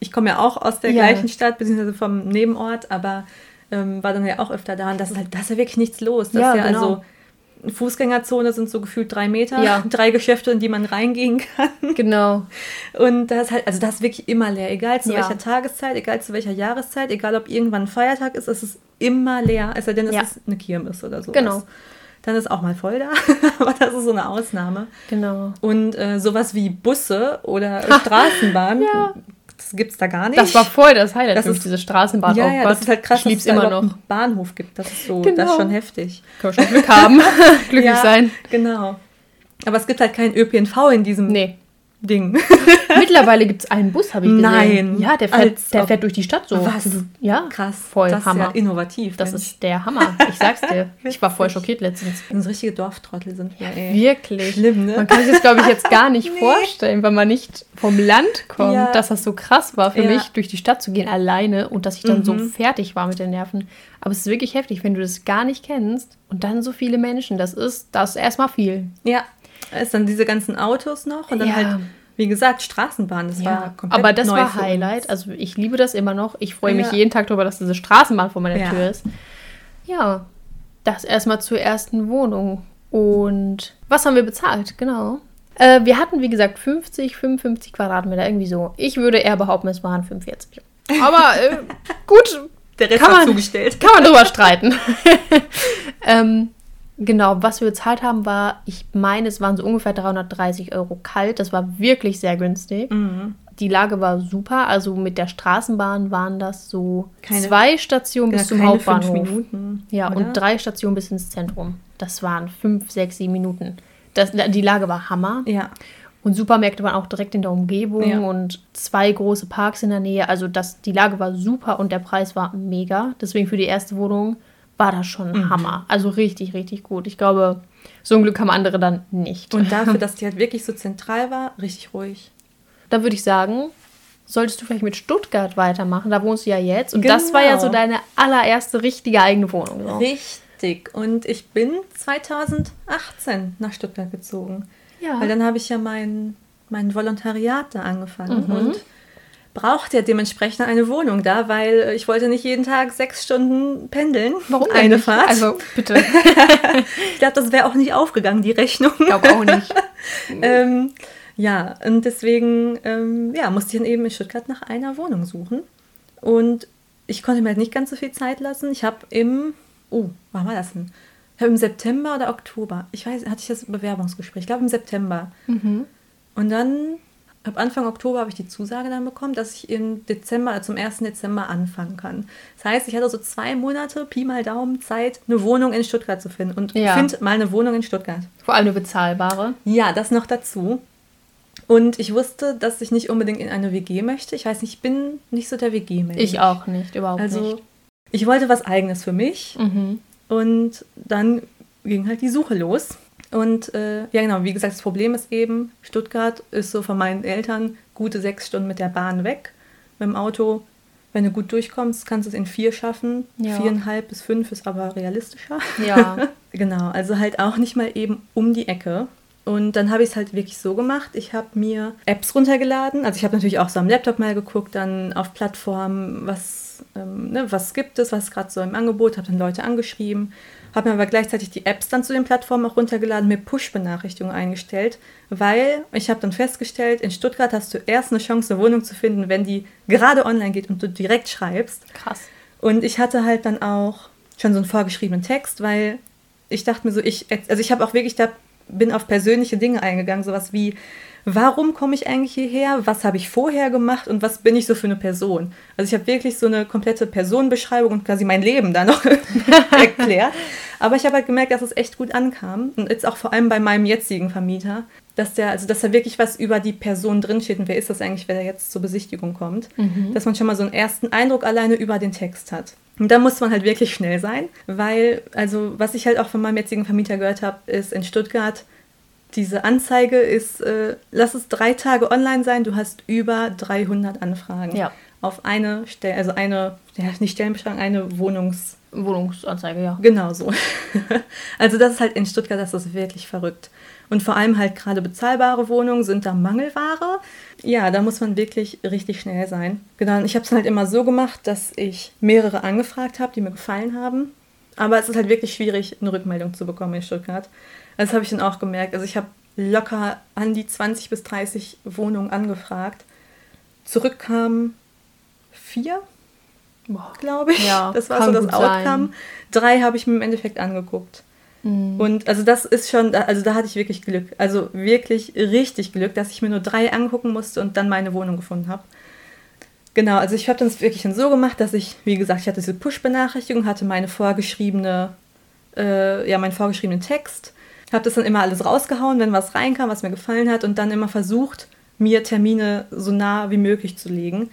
ich komme ja auch aus der ja. gleichen Stadt, beziehungsweise vom Nebenort, aber ähm, war dann ja auch öfter da und das ist halt, da ist ja wirklich nichts los. Das ja, ist ja genau. also Fußgängerzone sind so gefühlt drei Meter, ja. [LAUGHS] drei Geschäfte, in die man reingehen kann. Genau. Und das ist halt, also das ist wirklich immer leer, egal zu ja. welcher Tageszeit, egal zu welcher Jahreszeit, egal ob irgendwann ein Feiertag ist, es ist immer leer, es sei denn, es ja. ist eine Kirmes oder so. Genau. Dann ist auch mal voll da, [LAUGHS] aber das ist so eine Ausnahme. Genau. Und äh, sowas wie Busse oder Straßenbahn [LAUGHS] ja das gibt es da gar nicht. Das war voll das Highlight das ist, diese Straßenbahn. Ja, oh ja, das ist halt krass, dass es immer noch einen Bahnhof gibt. Das ist so, genau. das ist schon heftig. Können wir schon Glück haben, [LAUGHS] glücklich ja, sein. Genau. Aber es gibt halt keinen ÖPNV in diesem nee. Ding. [LAUGHS] Mittlerweile gibt es einen Bus, habe ich gesehen. Nein. Ja, der fährt, der fährt durch die Stadt so. Was? Ja. Krass. Voll das Hammer. Ist ja innovativ. Das Mensch. ist der Hammer. Ich sag's dir. [LAUGHS] ich war voll schockiert letztens. So richtige Dorftrottel sind wir, ey. Wirklich. Schlimm, ne? Man kann sich das, glaube ich, jetzt gar nicht [LAUGHS] nee. vorstellen, wenn man nicht vom Land kommt, ja. dass das so krass war für ja. mich, durch die Stadt zu gehen alleine und dass ich dann mhm. so fertig war mit den Nerven. Aber es ist wirklich heftig, wenn du das gar nicht kennst und dann so viele Menschen. Das ist, das ist erstmal viel. Ja. Es ist dann diese ganzen Autos noch und dann ja. halt wie gesagt, Straßenbahn, das ja, war komplett Aber das war Highlight. Also ich liebe das immer noch. Ich freue mich jeden Tag darüber, dass diese Straßenbahn vor meiner. Tür ist. Ja, das erstmal zur ersten Wohnung. Und was haben wir bezahlt? Genau. Äh, wir hatten, wie gesagt, 50, 55 Quadratmeter, irgendwie so. Ich würde eher behaupten, es waren 45. Aber äh, [LAUGHS] gut. Der Rest kann man, zugestellt. Kann man drüber streiten. [LAUGHS] ähm, Genau, was wir bezahlt haben, war, ich meine, es waren so ungefähr 330 Euro kalt. Das war wirklich sehr günstig. Mhm. Die Lage war super. Also mit der Straßenbahn waren das so keine, zwei Stationen bis zum Hauptbahnhof. Minuten, ja, oder? und drei Stationen bis ins Zentrum. Das waren fünf, sechs, sieben Minuten. Das, die Lage war Hammer. Ja. Und Supermärkte waren auch direkt in der Umgebung ja. und zwei große Parks in der Nähe. Also das, die Lage war super und der Preis war mega. Deswegen für die erste Wohnung war das schon mhm. Hammer. Also richtig, richtig gut. Ich glaube, so ein Glück haben andere dann nicht. Und dafür, [LAUGHS] dass die halt wirklich so zentral war, richtig ruhig. Da würde ich sagen, solltest du vielleicht mit Stuttgart weitermachen. Da wohnst du ja jetzt. Und genau. das war ja so genau. deine allererste richtige eigene Wohnung. So. Richtig. Und ich bin 2018 nach Stuttgart gezogen. Ja. Weil dann habe ich ja mein, mein Volontariat da angefangen. Mhm. Und braucht ja dementsprechend eine Wohnung da, weil äh, ich wollte nicht jeden Tag sechs Stunden pendeln. Warum eine nicht? Fahrt? Also bitte. [LAUGHS] ich glaube, das wäre auch nicht aufgegangen, die Rechnung. Ich glaube auch nicht. [LAUGHS] ähm, ja, und deswegen ähm, ja, musste ich dann eben in Stuttgart nach einer Wohnung suchen. Und ich konnte mir halt nicht ganz so viel Zeit lassen. Ich habe im, oh, wann war das denn? Ich habe im September oder Oktober, ich weiß, hatte ich das Bewerbungsgespräch, ich glaube im September. Mhm. Und dann ab Anfang Oktober habe ich die Zusage dann bekommen, dass ich im Dezember, also zum 1. Dezember anfangen kann. Das heißt, ich hatte so zwei Monate, Pi mal Daumen, Zeit, eine Wohnung in Stuttgart zu finden. Und ja. finde mal eine Wohnung in Stuttgart. Vor allem eine bezahlbare. Ja, das noch dazu. Und ich wusste, dass ich nicht unbedingt in eine WG möchte. Ich weiß nicht, ich bin nicht so der WG-Mensch. Ich auch nicht, überhaupt also, nicht. Ich wollte was Eigenes für mich. Mhm. Und dann ging halt die Suche los. Und äh, ja, genau, wie gesagt, das Problem ist eben, Stuttgart ist so von meinen Eltern gute sechs Stunden mit der Bahn weg. Mit dem Auto, wenn du gut durchkommst, kannst du es in vier schaffen. Ja. Viereinhalb bis fünf ist aber realistischer. Ja. [LAUGHS] genau, also halt auch nicht mal eben um die Ecke. Und dann habe ich es halt wirklich so gemacht. Ich habe mir Apps runtergeladen. Also ich habe natürlich auch so am Laptop mal geguckt, dann auf Plattformen, was, ähm, ne, was gibt es, was gerade so im Angebot, habe dann Leute angeschrieben habe mir aber gleichzeitig die Apps dann zu den Plattformen auch runtergeladen, mir Push-Benachrichtigungen eingestellt, weil ich habe dann festgestellt, in Stuttgart hast du erst eine Chance, eine Wohnung zu finden, wenn die gerade online geht und du direkt schreibst. Krass. Und ich hatte halt dann auch schon so einen vorgeschriebenen Text, weil ich dachte mir so, ich, also ich habe auch wirklich da bin auf persönliche Dinge eingegangen, sowas wie, warum komme ich eigentlich hierher, was habe ich vorher gemacht und was bin ich so für eine Person. Also ich habe wirklich so eine komplette Personenbeschreibung und quasi mein Leben da noch [LAUGHS] erklärt. Aber ich habe halt gemerkt, dass es echt gut ankam und jetzt auch vor allem bei meinem jetzigen Vermieter, dass der, also dass da wirklich was über die Person drinsteht und wer ist das eigentlich, wer jetzt zur Besichtigung kommt, mhm. dass man schon mal so einen ersten Eindruck alleine über den Text hat. Und da muss man halt wirklich schnell sein, weil, also was ich halt auch von meinem jetzigen Vermieter gehört habe, ist in Stuttgart, diese Anzeige ist, äh, lass es drei Tage online sein, du hast über 300 Anfragen. Ja. Auf eine Stelle, also eine, ja, nicht Stellenbeschreibung, eine Wohnungs... Wohnungsanzeige, ja. Genau so. [LAUGHS] also das ist halt in Stuttgart, das ist wirklich verrückt. Und vor allem halt gerade bezahlbare Wohnungen sind da Mangelware. Ja, da muss man wirklich richtig schnell sein. Genau, ich habe es halt immer so gemacht, dass ich mehrere angefragt habe, die mir gefallen haben. Aber es ist halt wirklich schwierig, eine Rückmeldung zu bekommen in Stuttgart. Das habe ich dann auch gemerkt. Also ich habe locker an die 20 bis 30 Wohnungen angefragt. Zurückkamen vier, glaube ich. Ja, [LAUGHS] das war so das Outcome. Sein. Drei habe ich mir im Endeffekt angeguckt. Mhm. Und also das ist schon, also da hatte ich wirklich Glück. Also wirklich richtig Glück, dass ich mir nur drei angucken musste und dann meine Wohnung gefunden habe. Genau, also ich habe das wirklich dann so gemacht, dass ich, wie gesagt, ich hatte diese Push-Benachrichtigung, hatte meine vorgeschriebene, äh, ja, meinen vorgeschriebenen Text habe das dann immer alles rausgehauen, wenn was reinkam, was mir gefallen hat und dann immer versucht, mir Termine so nah wie möglich zu legen.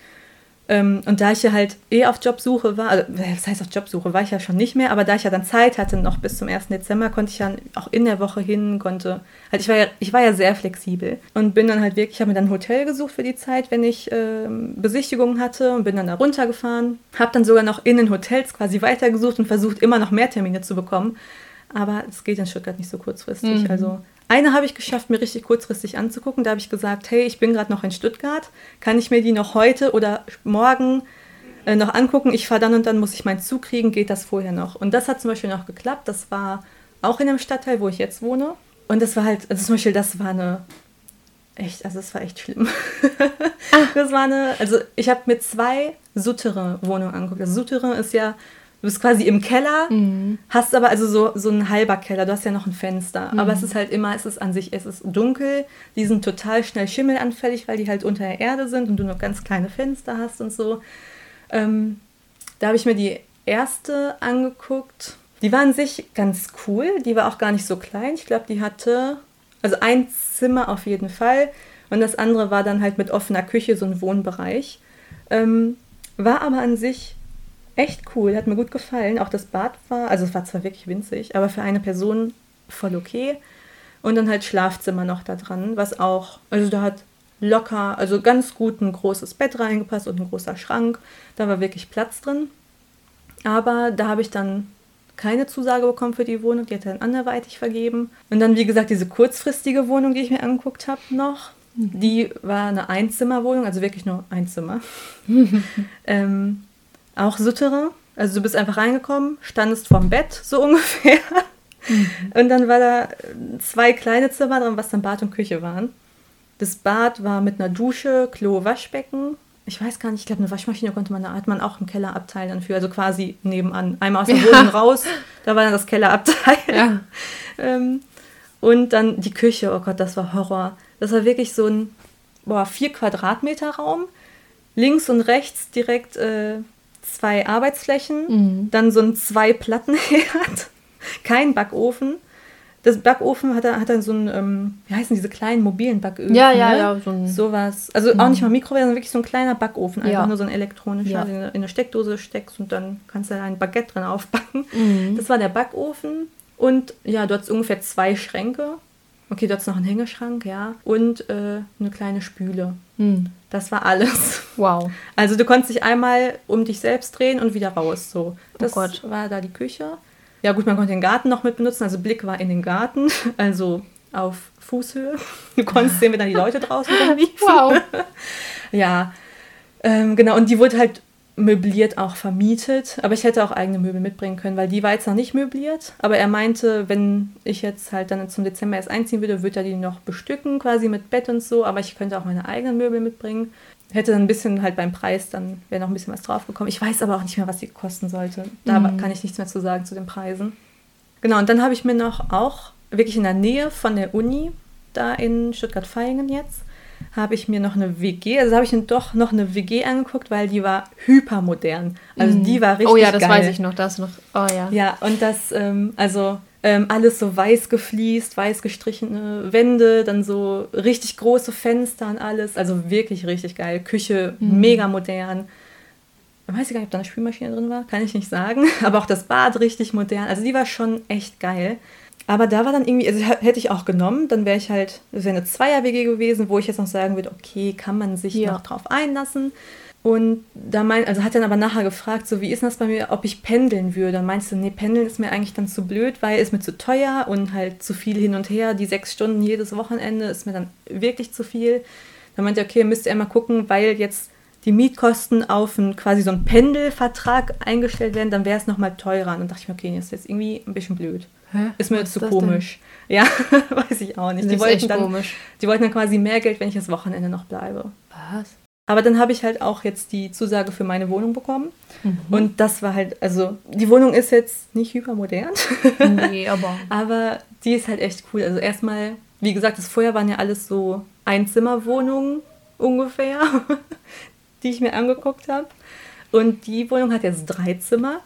Ähm, und da ich ja halt eh auf Jobsuche war, also was heißt auf Jobsuche, war ich ja schon nicht mehr, aber da ich ja dann Zeit hatte, noch bis zum 1. Dezember, konnte ich ja auch in der Woche hin, konnte, halt ich war ja, ich war ja sehr flexibel und bin dann halt wirklich, ich habe mir dann ein Hotel gesucht für die Zeit, wenn ich ähm, Besichtigungen hatte und bin dann da runtergefahren, habe dann sogar noch in den Hotels quasi weitergesucht und versucht, immer noch mehr Termine zu bekommen, aber es geht in Stuttgart nicht so kurzfristig. Mhm. Also eine habe ich geschafft, mir richtig kurzfristig anzugucken. Da habe ich gesagt, hey, ich bin gerade noch in Stuttgart. Kann ich mir die noch heute oder morgen äh, noch angucken? Ich fahre dann und dann, muss ich meinen Zug kriegen. Geht das vorher noch? Und das hat zum Beispiel noch geklappt. Das war auch in einem Stadtteil, wo ich jetzt wohne. Und das war halt, also zum Beispiel, das war eine echt, also es war echt schlimm. Ah. [LAUGHS] Das war eine, also ich habe mir zwei Souterrain-Wohnungen angeguckt. Also Souterrain ist ja Du bist quasi im Keller, mhm. hast aber also so, so ein halber Keller, du hast ja noch ein Fenster. Mhm. Aber es ist halt immer, es ist an sich, es ist dunkel, die sind total schnell schimmelanfällig, weil die halt unter der Erde sind und du nur ganz kleine Fenster hast und so. Ähm, da habe ich mir die erste angeguckt. Die war an sich ganz cool, die war auch gar nicht so klein. Ich glaube, die hatte, also ein Zimmer auf jeden Fall. Und das andere war dann halt mit offener Küche, so ein Wohnbereich. Ähm, war aber an sich echt cool, hat mir gut gefallen. Auch das Bad war, also es war zwar wirklich winzig, aber für eine Person voll okay. Und dann halt Schlafzimmer noch da dran, was auch, also da hat locker, also ganz gut ein großes Bett reingepasst und ein großer Schrank. Da war wirklich Platz drin. Aber da habe ich dann keine Zusage bekommen für die Wohnung, die hat er dann anderweitig vergeben. Und dann, wie gesagt, diese kurzfristige Wohnung, die ich mir angeguckt habe noch, mhm. die war eine Einzimmerwohnung, also wirklich nur ein Zimmer. [LAUGHS] ähm, auch Souterrain. Also du bist einfach reingekommen, standest vorm Bett, so [LAUGHS] ungefähr. Mhm. Und dann war da zwei kleine Zimmer drin, was dann Bad und Küche waren. Das Bad war mit einer Dusche, Klo, Waschbecken. Ich weiß gar nicht, ich glaube, eine Waschmaschine konnte man, da hat man auch einen Kellerabteil dann für, also quasi nebenan. Einmal aus der ja. Wohnung raus, da war dann das Kellerabteil. Ja. [LAUGHS] ähm, und dann die Küche, oh Gott, das war Horror. Das war wirklich so ein, boah, vier Quadratmeter Raum. Links und rechts direkt äh, zwei Arbeitsflächen, mhm. dann so ein zwei Plattenherd, [LAUGHS] kein Backofen. Das Backofen hat, hat dann so ein, ähm, wie heißen diese kleinen mobilen Backöfen? Ja, ja, ne? ja. So ein, Sowas. Also mhm. auch nicht mal Mikrowelle, sondern wirklich so ein kleiner Backofen. Einfach ja. nur so ein elektronischer, ja. in, eine, in eine Steckdose steckst und dann kannst du da ein Baguette drin aufbacken. Mhm. Das war der Backofen. Und ja, du hattest ungefähr zwei Schränke. Okay, du hattest noch einen Hängeschrank, ja. Und äh, eine kleine Spüle. Mhm. Das war alles. Wow. Also du konntest dich einmal um dich selbst drehen und wieder raus. So. Oh das oh war da die Küche. Ja gut, man konnte den Garten noch mit benutzen. Also Blick war in den Garten, [LAUGHS] also auf Fußhöhe. Du konntest sehen, wenn dann die Leute draußen rumliefen. Wow. [LAUGHS] ja, ähm, genau. Und die wurde halt möbliert auch vermietet. Aber ich hätte auch eigene Möbel mitbringen können, weil die war jetzt noch nicht möbliert. Aber er meinte, wenn ich jetzt halt dann zum Dezember erst einziehen würde, würde er die noch bestücken, quasi mit Bett und so. Aber ich könnte auch meine eigenen Möbel mitbringen. Hätte dann ein bisschen halt beim Preis, dann wäre noch ein bisschen was draufgekommen. Ich weiß aber auch nicht mehr, was die kosten sollte. Da mhm. kann ich nichts mehr zu sagen zu den Preisen. Genau, und dann habe ich mir noch auch wirklich in der Nähe von der Uni da in Stuttgart-Vaihingen jetzt, habe ich mir noch eine WG, also habe ich doch noch eine WG angeguckt, weil die war hypermodern. Also die war richtig Oh ja, das geil. weiß ich noch, das noch. Oh ja. Ja, und das, ähm, also ähm, alles so weiß gefliest, weiß gestrichene Wände, dann so richtig große Fenster und alles. Also wirklich richtig geil. Küche mega modern. Ich weiß gar nicht, ob da eine Spülmaschine drin war, kann ich nicht sagen. [LAUGHS] Aber auch das Bad richtig modern. Also die war schon echt geil. Aber da war dann irgendwie, also hätte ich auch genommen, dann wäre ich halt, das wäre eine Zweier-WG gewesen, wo ich jetzt noch sagen würde, okay, kann man sich Ja. noch drauf einlassen. Und da mein, also hat dann aber nachher gefragt, so wie ist das bei mir, ob ich pendeln würde. Und meinst du, nee, pendeln ist mir eigentlich dann zu blöd, weil ist mir zu teuer und halt zu viel hin und her. Die sechs Stunden jedes Wochenende ist mir dann wirklich zu viel. Dann meinte er, okay, müsst ihr mal gucken, weil jetzt die Mietkosten auf einen, quasi so einen Pendelvertrag eingestellt werden, dann wäre es nochmal teurer. Und dann dachte ich mir, okay, das ist jetzt irgendwie ein bisschen blöd. Hä? Ist mir Was zu das komisch. Ja, [LAUGHS] weiß ich auch nicht. Das Die wollten, dann, komisch. die wollten dann quasi mehr Geld, wenn ich das Wochenende noch bleibe. Was? Aber dann habe ich halt auch jetzt die Zusage für meine Wohnung bekommen. Mhm. Und das war halt, also die Wohnung ist jetzt nicht hypermodern, [LAUGHS] Nee, aber. aber die ist halt echt cool. Also erstmal, wie gesagt, das vorher waren ja alles so Einzimmerwohnungen ungefähr, [LAUGHS] die ich mir angeguckt habe. Und die Wohnung hat jetzt drei Zimmer.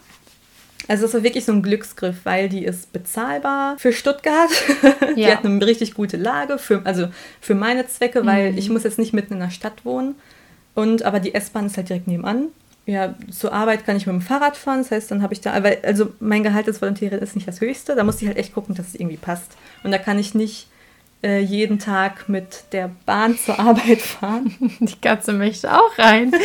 Also das war wirklich so ein Glücksgriff, weil die ist bezahlbar für Stuttgart. [LAUGHS] die Ja. hat eine richtig gute Lage, für, also für meine Zwecke, weil ich muss jetzt nicht mitten in der Stadt wohnen. Und aber die S-Bahn ist halt direkt nebenan. Ja, zur Arbeit kann ich mit dem Fahrrad fahren. Das heißt, dann habe ich da, weil, also mein Gehalt als Volontärin ist nicht das höchste. Da muss ich halt echt gucken, dass es irgendwie passt. Und da kann ich nicht äh, jeden Tag mit der Bahn zur Arbeit fahren. [LAUGHS] Die Katze möchte auch rein. [LAUGHS]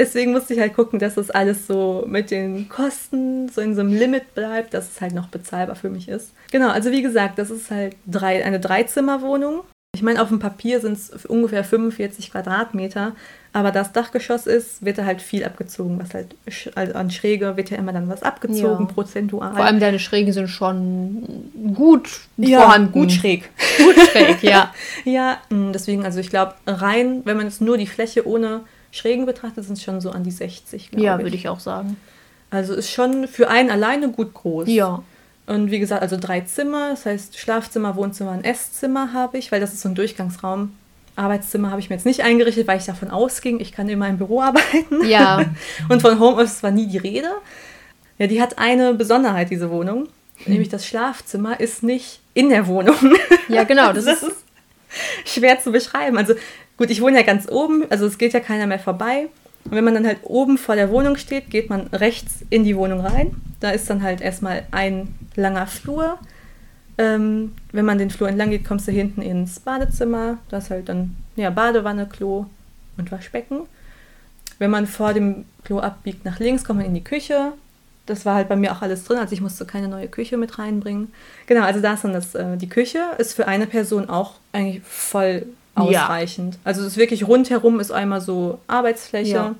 Deswegen musste ich halt gucken, dass das alles so mit den Kosten so in so einem Limit bleibt, dass es halt noch bezahlbar für mich ist. Genau, also wie gesagt, das ist halt drei, eine Dreizimmerwohnung. Ich meine, auf dem Papier sind es ungefähr 45 Quadratmeter, aber das Dachgeschoss ist, wird da halt viel abgezogen, was halt also an Schräge wird ja immer dann was abgezogen, Ja. prozentual. Vor allem deine Schrägen sind schon gut ja, vorhanden. gut schräg. Gut schräg, ja. [LAUGHS] Ja, mh, deswegen, also ich glaube, rein, wenn man jetzt nur die Fläche ohne Schrägen betrachtet, sind es schon so an die 60, glaube Ja, würde ich auch sagen. Also ist schon für einen alleine gut groß. Ja. Und wie gesagt, also drei Zimmer, das heißt Schlafzimmer, Wohnzimmer und Esszimmer habe ich, weil das ist so ein Durchgangsraum. Arbeitszimmer habe ich mir jetzt nicht eingerichtet, weil ich davon ausging, ich kann immer im Büro [LAUGHS] arbeiten. Ja. Und von Homeoffice war nie die Rede. Ja, die hat eine Besonderheit, diese Wohnung. Nämlich das Schlafzimmer ist nicht in der Wohnung. Ja, genau. [LAUGHS] Das, Das ist, ist schwer zu beschreiben. Also gut, ich wohne ja ganz oben, also es geht ja keiner mehr vorbei. Und wenn man dann halt oben vor der Wohnung steht, geht man rechts in die Wohnung rein. Da ist dann halt erstmal ein langer Flur. Ähm, wenn man den Flur entlang geht, kommst du hinten ins Badezimmer. Da ist halt dann ja, Badewanne, Klo und Waschbecken. Wenn man vor dem Klo abbiegt nach links, kommt man in die Küche. Das war halt bei mir auch alles drin, also ich musste keine neue Küche mit reinbringen. Genau, also da ist dann das, äh, die Küche ist für eine Person auch eigentlich voll Ja. ausreichend. Also es ist wirklich rundherum ist einmal so Arbeitsfläche. Ja.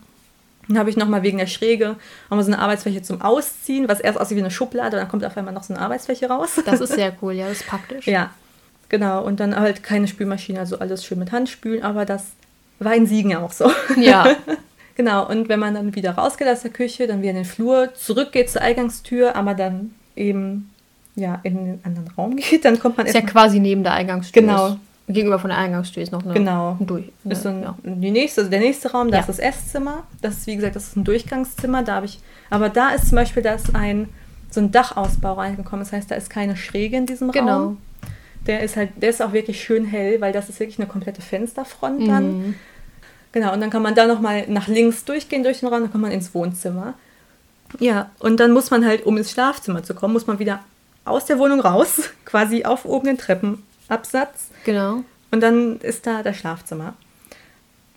Dann habe ich nochmal wegen der Schräge nochmal so eine Arbeitsfläche zum Ausziehen, was erst aussieht wie eine Schublade, dann kommt auf einmal noch so eine Arbeitsfläche raus. das ist [LAUGHS] sehr cool, ja, das ist praktisch. Ja, genau. Und dann halt keine Spülmaschine, also alles schön mit Hand spülen, aber das war in Siegen ja auch so. Ja. [LAUGHS] Genau, und wenn man dann wieder rausgeht aus der Küche, dann wieder in den Flur, zurückgeht zur Eingangstür, aber dann eben ja, in den anderen Raum [LAUGHS] geht, dann kommt man Ist ja quasi neben der Eingangstür. Genau. Ist, gegenüber von der Eingangstür ist noch eine. Genau. Durch. ist eine, ein, ja. die nächste, also der nächste Raum, da Ja. ist das Esszimmer. Das ist, wie gesagt, das ist ein Durchgangszimmer. Da habe ich, aber da ist zum Beispiel, da ist ein, so ein Dachausbau reingekommen. Das heißt, da ist keine Schräge in diesem Genau. Raum. Der ist halt, der ist auch wirklich schön hell, weil das ist wirklich eine komplette Fensterfront dann. Mhm. Genau, und dann kann man da nochmal nach links durchgehen durch den Raum, dann kommt man ins Wohnzimmer. Ja, und dann muss man halt, um ins Schlafzimmer zu kommen, muss man wieder aus der Wohnung raus, [LAUGHS] quasi auf oben den Treppenabsatz. Genau. Und dann ist da das Schlafzimmer.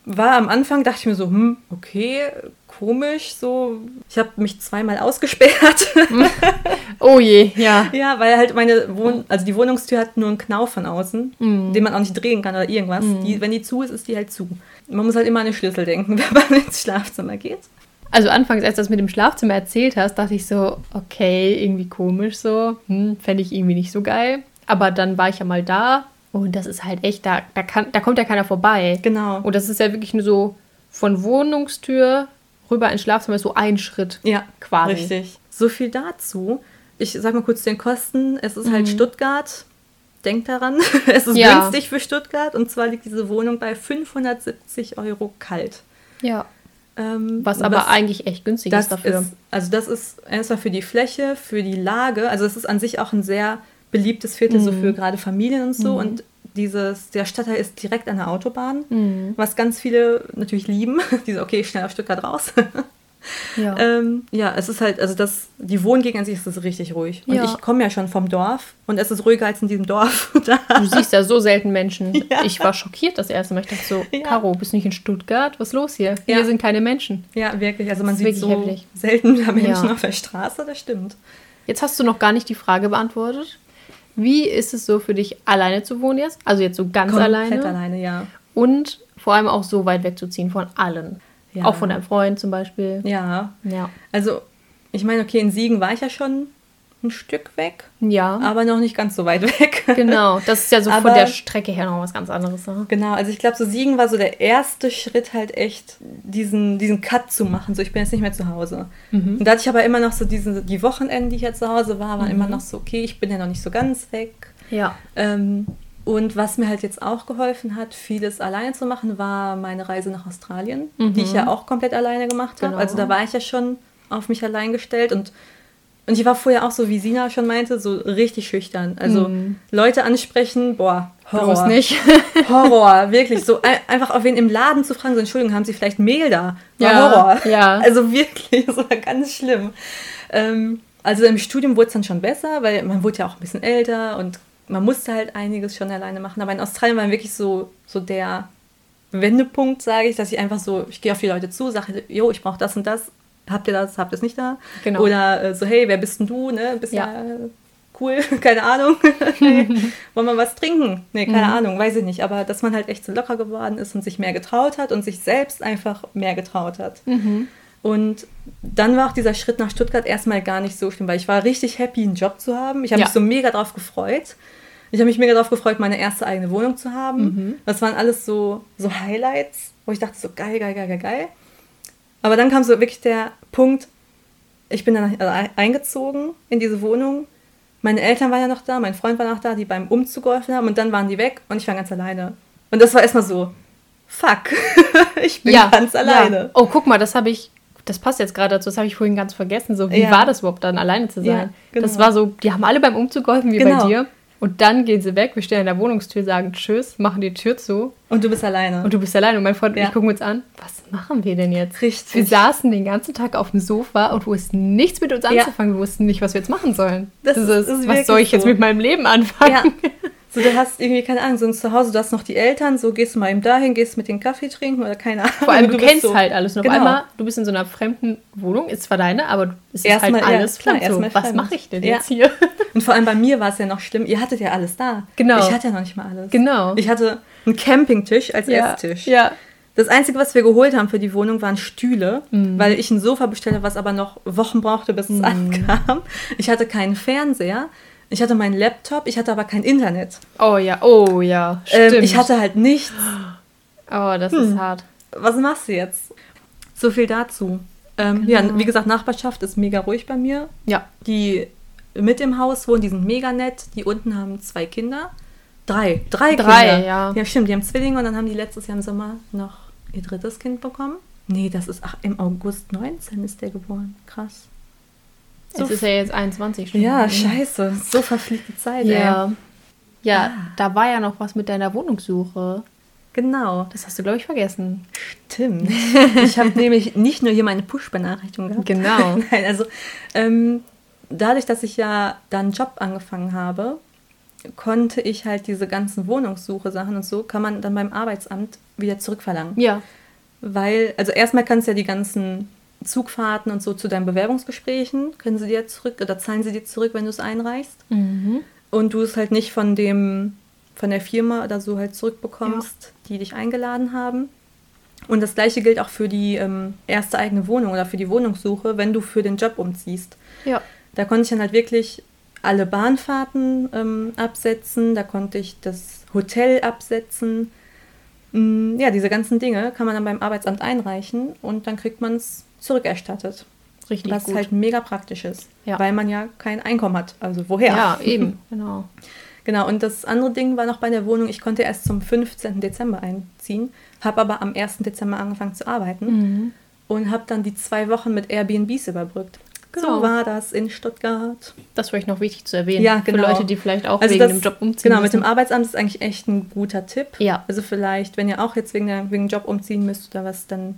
War am Anfang, dachte ich mir so, hm, okay, komisch, so. Ich habe mich zweimal ausgesperrt. [LAUGHS] Oh je, ja. ja, weil halt meine Wohn also die Wohnungstür hat nur einen Knauf von außen, Mhm. den man auch nicht drehen kann oder irgendwas. Die, wenn die zu ist, ist die halt zu. Man muss halt immer an den Schlüssel denken, [LAUGHS] wenn man ins Schlafzimmer geht. Also anfangs, als du das mit dem Schlafzimmer erzählt hast, dachte ich so, okay, irgendwie komisch so. Hm, Fände ich irgendwie nicht so geil. Aber dann war ich ja mal da und das ist halt echt, da, da, kann, da kommt ja keiner vorbei. Genau. Und das ist ja wirklich nur so von Wohnungstür rüber ins Schlafzimmer so ein Schritt. Ja, Quasi. Richtig. So viel dazu. Ich sag mal kurz zu den Kosten. Es ist halt Mhm. Stuttgart. denkt daran, [LAUGHS] es ist Ja. günstig für Stuttgart und zwar liegt diese Wohnung bei 570 Euro kalt. Ja. Ähm, Was aber eigentlich echt günstig ist dafür. Ist, also das ist erstmal für die Fläche, für die Lage. Also es ist an sich auch ein sehr beliebtes Viertel so Mhm. für gerade Familien und so. Und dieses, der Stadtteil ist direkt an der Autobahn, Mhm. was ganz viele natürlich lieben. [LAUGHS] Diese, okay, schnell aus Stuttgart raus. [LAUGHS] ja. ähm, ja, es ist halt, also das, die Wohngegend an sich ist es richtig ruhig. Und Ja. ich komme ja schon vom Dorf und es ist ruhiger als in diesem Dorf. [LAUGHS] Du siehst ja so selten Menschen. Ja. Ich war schockiert das erste Mal. Ich dachte so, Ja. Caro, bist du nicht in Stuttgart? Was ist los hier? Hier sind keine Menschen. Ja, wirklich. Also man sieht so heftig. selten Menschen Ja. auf der Straße, das stimmt. Jetzt hast du noch gar nicht die Frage beantwortet. Wie ist es so für dich, alleine zu wohnen jetzt? Also jetzt so ganz Komplett alleine. alleine, ja. Und vor allem auch so weit wegzuziehen von allen. Ja. Auch von deinem Freund zum Beispiel. Ja, Ja. Also, ich meine, okay, in Siegen war ich ja schon ein Stück weg, Ja. aber noch nicht ganz so weit [LAUGHS] weg. Genau. Das ist ja so Aber- von der Strecke her noch was ganz anderes. Ne? Genau, also ich glaube, so Siegen war so der erste Schritt halt echt, diesen, diesen Cut zu machen. So, ich bin jetzt nicht mehr zu Hause. Mhm. Und da hatte ich aber immer noch so diese, die Wochenenden, die ich ja zu Hause war, waren immer noch so, okay, ich bin ja noch nicht so ganz weg. Ja. Ähm, und was mir halt jetzt auch geholfen hat, vieles alleine zu machen, war meine Reise nach Australien, die ich ja auch komplett alleine gemacht habe. Genau. Also da war ich ja schon auf mich allein gestellt und, und ich war vorher auch so, wie Sina schon meinte, so richtig schüchtern. Also Mhm. Leute ansprechen, boah, Horror. Bloß nicht. [LAUGHS] Horror, wirklich. So ein, einfach auf wen im Laden zu fragen, so Entschuldigung, haben Sie vielleicht Mehl da? War Ja, Horror. ja. [LAUGHS] Also wirklich, das war ganz schlimm. Ähm, also im Studium wurde es dann schon besser, weil man wurde ja auch ein bisschen älter und man musste halt einiges schon alleine machen. Aber in Australien war wirklich so, so der Wendepunkt, sage ich, dass ich einfach so, ich gehe auf die Leute zu, sage, jo, ich brauche das und das. Habt ihr das? Habt ihr es nicht da? Genau. Oder äh, so, hey, wer bist denn du? Ne? Bist ja, Ja. cool, [LAUGHS] keine Ahnung. [LAUGHS] hey, wollen wir was trinken? Nee, keine Mhm. Ahnung, weiß ich nicht. Aber dass man halt echt so locker geworden ist und sich mehr getraut hat und sich selbst einfach mehr getraut hat. Mhm. Und dann war auch dieser Schritt nach Stuttgart erstmal gar nicht so schlimm, weil ich war richtig happy, einen Job zu haben. Ich habe Ja. mich so mega drauf gefreut. Ich habe mich mega drauf gefreut, meine erste eigene Wohnung zu haben. Mhm. Das waren alles so, so Highlights, wo ich dachte so geil, geil, geil, geil, geil. Aber dann kam so wirklich der Punkt, ich bin dann also eingezogen in diese Wohnung. Meine Eltern waren ja noch da, mein Freund war noch da, die beim Umzug geholfen haben und dann waren die weg und ich war ganz alleine. Und das war erstmal so, fuck, [LAUGHS] ich bin ganz alleine. Ja. Oh, guck mal, das habe ich, das passt jetzt gerade dazu, das habe ich vorhin ganz vergessen. So, wie Ja. war das überhaupt dann, alleine zu sein? Ja, genau. Das war so, die haben alle beim Umzug geholfen, wie Genau. bei dir. Und dann gehen sie weg, wir stehen an der Wohnungstür, sagen Tschüss, machen die Tür zu Und du bist alleine. und du bist allein. Und mein Freund und Ja. ich gucken uns an, was machen wir denn jetzt? Richtig. Wir saßen den ganzen Tag auf dem Sofa und wussten nichts mit uns Ja. anzufangen. Wir wussten nicht, was wir jetzt machen sollen. Das Das ist- ist, was soll ich jetzt so. mit meinem Leben anfangen? Ja. [LAUGHS] So, du hast irgendwie, keine Ahnung, so ein Zuhause, du hast noch die Eltern, so gehst du mal eben dahin, gehst mit den Kaffee trinken oder keine Ahnung. Vor allem, du, bist kennst so- halt alles. Auf Genau. einmal, du bist in so einer fremden Wohnung, ist zwar deine, aber es ist Erstmal, halt ja, alles klar, fremd. So, erstmal was fremd. mache ich denn Ja. jetzt hier? [LAUGHS] Und vor allem bei mir war es ja noch schlimm, ihr hattet ja alles da. Genau. Ich hatte ja noch nicht mal alles. Genau. Ich hatte einen Campingtisch als ja. Esstisch. Ja. Das Einzige, was wir geholt haben für die Wohnung, waren Stühle, Mhm. weil ich ein Sofa bestellte, was aber noch Wochen brauchte, bis es ankam. Ich hatte keinen Fernseher, ich hatte meinen Laptop, ich hatte aber kein Internet. Oh ja, oh ja, stimmt. Ähm, ich hatte halt nichts. oh, das Hm. ist hart. Was machst du jetzt? So viel dazu. Ähm, Genau. Ja, wie gesagt, Nachbarschaft ist mega ruhig bei mir. Ja. Die mit im Haus wohnen, die sind mega nett. Die unten haben zwei Kinder. Drei. Drei, Drei, Kinder. ja. Ja, stimmt. Die haben Zwillinge und dann haben die letztes Jahr im Sommer noch ihr drittes Kind bekommen. Nee, das ist, ach, im August 19 ist der geboren. Krass. So Jetzt ist er jetzt 21 schon. Ja, scheiße. So verfliegt die Zeit, ey. Ja. Ja, Ah. da war ja noch was mit deiner Wohnungssuche. Genau. Das hast du, glaube ich, vergessen. Stimmt. Ich habe [LAUGHS] nämlich nicht nur hier meine Push-Benachrichtigung gehabt. Genau. [LAUGHS] Nein, also ähm, dadurch, dass ich ja dann einen Job angefangen habe, konnte ich halt diese ganzen Wohnungssuche-Sachen und so, kann man dann beim Arbeitsamt wieder zurückverlangen. Ja. Weil, also erstmal kannst du ja die ganzen Zugfahrten und so zu deinen Bewerbungsgesprächen, können sie dir zurück oder zahlen sie dir zurück, wenn du es einreichst. Mhm. Und du es halt nicht von dem, von der Firma oder so halt zurückbekommst, die dich eingeladen haben. Und das gleiche gilt auch für die ähm, erste eigene Wohnung oder für die Wohnungssuche, wenn du für den Job umziehst. Ja. Da konnte ich dann halt wirklich alle Bahnfahrten ähm, absetzen, da konnte ich das Hotel absetzen. Mm, Ja, diese ganzen Dinge kann man dann beim Arbeitsamt einreichen und dann kriegt man es zurückerstattet. Richtig was gut. halt mega praktisch ist, Ja. weil man ja kein Einkommen hat. Also woher? ja, [LAUGHS] eben. Genau. Genau, und das andere Ding war noch bei der Wohnung, ich konnte erst zum 15. Dezember einziehen, habe aber am 1. Dezember angefangen zu arbeiten Mhm. und habe dann die zwei Wochen mit Airbnbs überbrückt. Genau. So war das in Stuttgart. Das wäre ich noch wichtig zu erwähnen. Ja, genau. Für Leute, die vielleicht auch Also wegen das- dem Job umziehen Genau, mit dem müssen. Arbeitsamt ist eigentlich echt ein guter Tipp. Ja. Also vielleicht, wenn ihr auch jetzt wegen, der, wegen dem Job umziehen müsst oder was, dann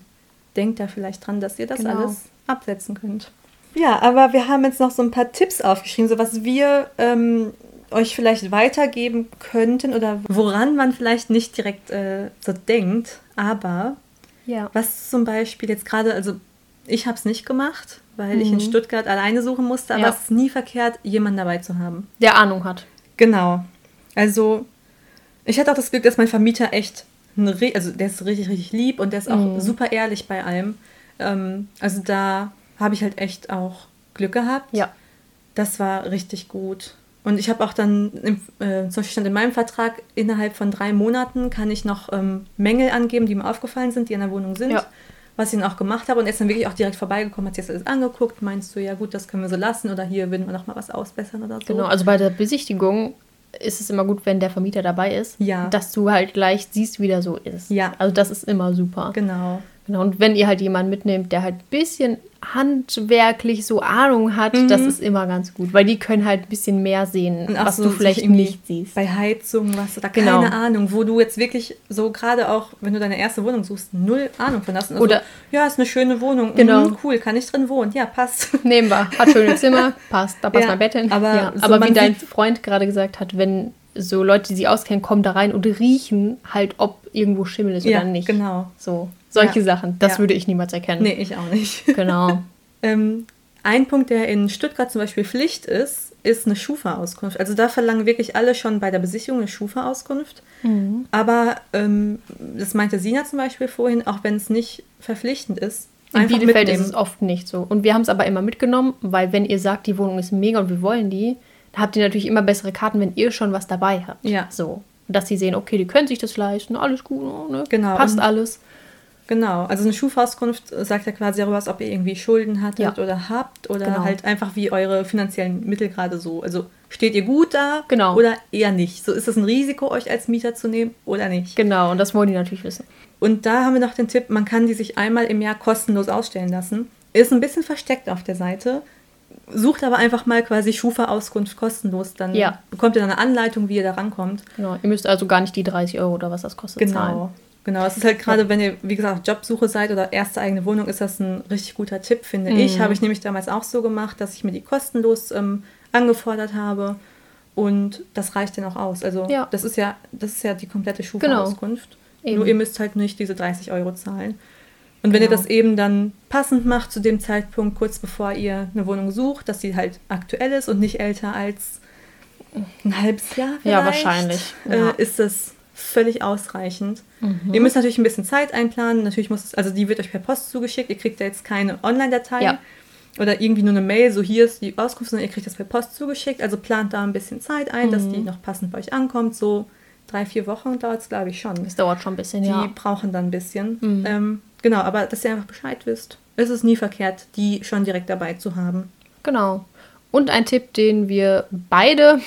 denkt da vielleicht dran, dass ihr das Genau. alles absetzen könnt. Ja, aber wir haben jetzt noch so ein paar Tipps aufgeschrieben, so was wir ähm, euch vielleicht weitergeben könnten oder woran man vielleicht nicht direkt äh, so denkt, aber Ja. was zum Beispiel jetzt gerade, also ich habe es nicht gemacht, weil ich in Mhm. Stuttgart alleine suchen musste, aber Ja. es ist nie verkehrt, jemanden dabei zu haben. Der Ahnung hat. Genau. Also, ich hatte auch das Glück, dass mein Vermieter echt, also der ist richtig, richtig lieb und der ist auch Mhm. super ehrlich bei allem. Ähm, also da habe ich halt echt auch Glück gehabt. Ja. Das war richtig gut. Und ich habe auch dann, im, äh, zum Beispiel stand in meinem Vertrag, innerhalb von drei Monaten kann ich noch ähm, Mängel angeben, die mir aufgefallen sind, die in der Wohnung sind. Ja. Was ich dann auch gemacht habe und er ist dann wirklich auch direkt vorbeigekommen, hat sich das alles angeguckt, meinst du, ja gut, das können wir so lassen oder hier würden wir noch mal was ausbessern oder so. Genau, also bei der Besichtigung ist es immer gut, wenn der Vermieter dabei ist, Ja. dass du halt gleich siehst, wie der so ist. Ja. Also das ist immer super. Genau. Genau, und wenn ihr halt jemanden mitnehmt, der halt ein bisschen handwerklich so Ahnung hat, Mhm. das ist immer ganz gut, weil die können halt ein bisschen mehr sehen, was so du vielleicht nicht siehst. Bei Heizung, was oder Genau. keine Ahnung, wo du jetzt wirklich so gerade auch, wenn du deine erste Wohnung suchst, null Ahnung von hast. Und Oder- ja, ist eine schöne Wohnung. Genau. Mhm, cool, kann ich drin wohnen? Ja, passt. [LAUGHS] Nehmen wir, hat schöne [LAUGHS] Zimmer, passt, da passt Ja, mein Bett hin. aber ja, so aber wie dein Freund gerade gesagt hat, wenn so Leute, die sich auskennen, kommen da rein und riechen halt, ob irgendwo Schimmel ist ja, oder nicht. genau. So, solche Ja. Sachen, das Ja. würde ich niemals erkennen. Nee, ich auch nicht. [LAUGHS] Genau. Ähm, ein Punkt, der in Stuttgart zum Beispiel Pflicht ist, ist eine Schufa-Auskunft. Also da verlangen wirklich alle schon bei der Besichtigung eine Schufa-Auskunft. Mhm. Aber ähm, das meinte Sina zum Beispiel vorhin, auch wenn es nicht verpflichtend ist, In Bielefeld mitnehmen. ist es oft nicht so. Und wir haben es aber immer mitgenommen, weil wenn ihr sagt, die Wohnung ist mega und wir wollen die, dann habt ihr natürlich immer bessere Karten, wenn ihr schon was dabei habt. Ja. So. Dass sie sehen, okay, die können sich das leisten, alles gut, ne? Genau. passt Und- alles. Genau, also eine Schufa-Auskunft sagt ja quasi darüber aus, ob ihr irgendwie Schulden hattet Ja. oder habt oder Genau. halt einfach wie eure finanziellen Mittel gerade so. Also steht ihr gut da Genau. oder eher nicht? So ist es ein Risiko, euch als Mieter zu nehmen oder nicht? Genau, und das wollen die natürlich wissen. Und da haben wir noch den Tipp, man kann die sich einmal im Jahr kostenlos ausstellen lassen. Ist ein bisschen versteckt auf der Seite. Sucht aber einfach mal quasi Schufa-Auskunft kostenlos. Dann Ja. bekommt ihr dann eine Anleitung, wie ihr da rankommt. Genau. Ihr müsst also gar nicht die 30 Euro oder was das kostet zahlen. Genau. Genau, es ist halt gerade, wenn ihr, wie gesagt, auf Jobsuche seid oder erste eigene Wohnung, ist das ein richtig guter Tipp, finde Mhm. ich. Habe ich nämlich damals auch so gemacht, dass ich mir die kostenlos ähm, angefordert habe. Und das reicht dann auch aus. Also Ja. das ist ja, das ist ja die komplette Genau. Schufa-Auskunft. Eben. Nur ihr müsst halt nicht diese 30 Euro zahlen. Und wenn ihr Genau. das eben dann passend macht zu dem Zeitpunkt, kurz bevor ihr eine Wohnung sucht, dass sie halt aktuell ist und nicht älter als ein halbes Jahr Ja, vielleicht, wahrscheinlich, ja. Äh, ist das völlig ausreichend. Mhm. Ihr müsst natürlich ein bisschen Zeit einplanen. Natürlich muss es, also die wird euch per Post zugeschickt. Ihr kriegt da jetzt keine Online-Datei Ja. oder irgendwie nur eine Mail, so hier ist die Auskunft, sondern ihr kriegt das per Post zugeschickt. Also plant da ein bisschen Zeit ein, dass Mhm. die noch passend bei euch ankommt. So drei, vier Wochen dauert es, glaube ich, schon. Das dauert schon ein bisschen, Die ja. brauchen dann ein bisschen. Mhm. Ähm, genau, aber dass ihr einfach Bescheid wisst. Es ist nie verkehrt, die schon direkt dabei zu haben. Genau. Und ein Tipp, den wir beide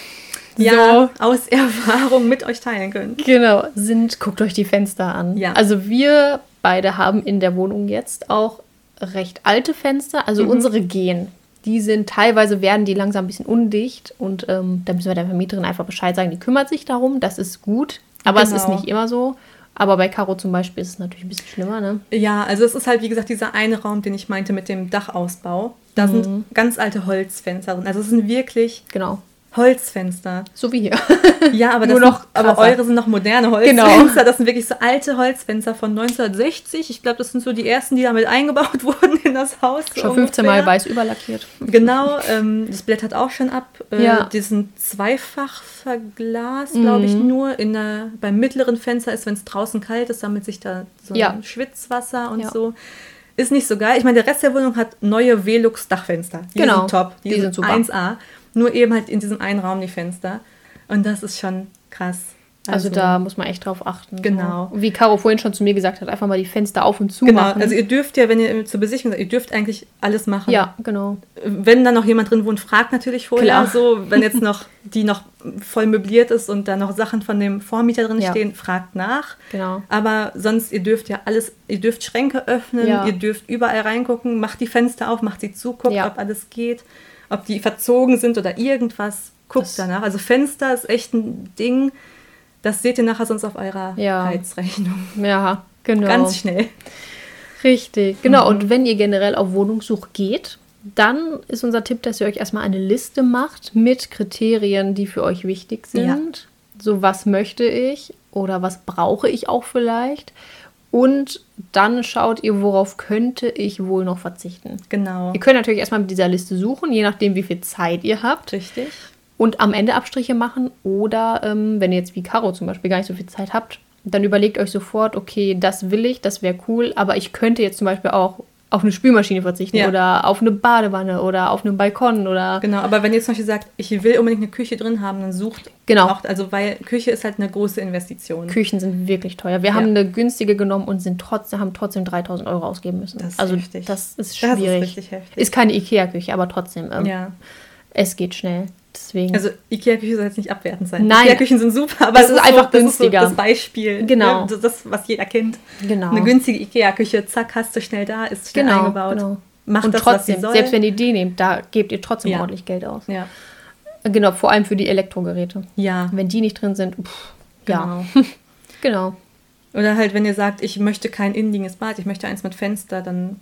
Ja, aus Erfahrung mit euch teilen können. Genau, sind, guckt euch die Fenster an. Ja. Also wir beide haben in der Wohnung jetzt auch recht alte Fenster. Also Mhm. unsere gehen. Die sind teilweise werden die langsam ein bisschen undicht und ähm, da müssen wir der Vermieterin einfach Bescheid sagen, die kümmert sich darum, das ist gut. Aber es ist Genau. nicht immer so. Aber bei Caro zum Beispiel ist es natürlich ein bisschen schlimmer, ne? Ja, also es ist halt, wie gesagt, dieser eine Raum, den ich meinte mit dem Dachausbau. Da Mhm. sind ganz alte Holzfenster drin. Also es sind wirklich Genau. Holzfenster. So wie hier. Ja, aber, Nur noch sind, aber eure sind noch moderne Genau. Holzfenster. Das sind wirklich so alte Holzfenster von 1960. Ich glaube, das sind so die ersten, die damit eingebaut [LAUGHS] wurden in das Haus. Schon 15 Mal weiß überlackiert. Genau, ähm, das blättert auch schon ab. Äh, Ja. Die sind zweifach verglast, glaube ich, Mhm. nur. In der, beim mittleren Fenster ist, wenn es draußen kalt ist, sammelt sich da so Ja. ein Schwitzwasser und Ja. so. Ist nicht so geil. Ich meine, der Rest der Wohnung hat neue Velux-Dachfenster. Die Genau. sind top. Die, Die sind, sind super. 1A. Nur eben halt in diesem einen Raum die Fenster. Und das ist schon krass. Also, da muss man echt drauf achten. Genau. So. Wie Caro vorhin schon zu mir gesagt hat, einfach mal die Fenster auf und zu Genau, machen. also ihr dürft ja, wenn ihr zur Besichtigung seid, ihr dürft eigentlich alles machen. ja, genau. Wenn da noch jemand drin wohnt, fragt natürlich vorher Klar. so, wenn jetzt [LAUGHS] noch die noch voll möbliert ist und da noch Sachen von dem Vormieter drin Ja. stehen, fragt nach. Genau. Aber sonst, ihr dürft ja alles, ihr dürft Schränke öffnen, Ja. ihr dürft überall reingucken, macht die Fenster auf, macht sie zu, guckt, Ja. ob alles geht, ob die verzogen sind oder irgendwas, guckt Das- danach. Also Fenster ist echt ein Ding, das seht ihr nachher sonst auf eurer Ja. Heizrechnung. Ja, genau. Ganz schnell. Richtig, genau. Mhm. Und wenn ihr generell auf Wohnungssuche geht, dann ist unser Tipp, dass ihr euch erstmal eine Liste macht mit Kriterien, die für euch wichtig sind. Ja. So, was möchte ich oder was brauche ich auch vielleicht? Und dann schaut ihr, worauf könnte ich wohl noch verzichten. Genau. Ihr könnt natürlich erstmal mit dieser Liste suchen, je nachdem, wie viel Zeit ihr habt. Richtig. Und am Ende Abstriche machen. Oder ähm, wenn ihr jetzt wie Caro zum Beispiel gar nicht so viel Zeit habt, dann überlegt euch sofort, okay, das will ich, das wäre cool, aber ich könnte jetzt zum Beispiel auch auf eine Spülmaschine verzichten Ja. oder auf eine Badewanne oder auf einen Balkon oder Genau, aber wenn ihr zum Beispiel sagt, ich will unbedingt eine Küche drin haben, dann sucht Genau. auch, also weil Küche ist halt eine große Investition. Küchen sind wirklich teuer. Wir Ja. haben eine günstige genommen und sind trotzdem, haben trotzdem 3000 Euro ausgeben müssen. Das ist also heftig. das ist Das ist schwierig. richtig heftig. Ist keine Ikea-Küche, aber trotzdem, ähm, ja. es geht schnell. Deswegen. Also Ikea-Küche soll jetzt nicht abwertend sein. Nein. Ikea-Küchen sind super, aber Es ist einfach das günstiger. Ist so das Beispiel. Genau. Ne? Das, was jeder kennt. genau. Eine günstige Ikea-Küche, zack, hast du schnell da, ist schnell genau, eingebaut. genau. Macht und das, trotzdem, selbst wenn ihr die nehmt, da gebt ihr trotzdem Ja. ordentlich Geld aus. ja. Genau, vor allem für die Elektrogeräte. ja, Wenn die nicht drin sind, pff, ja, genau. [LAUGHS] genau. Oder halt, wenn ihr sagt, ich möchte kein innenliegendes Bad, ich möchte eins mit Fenster, dann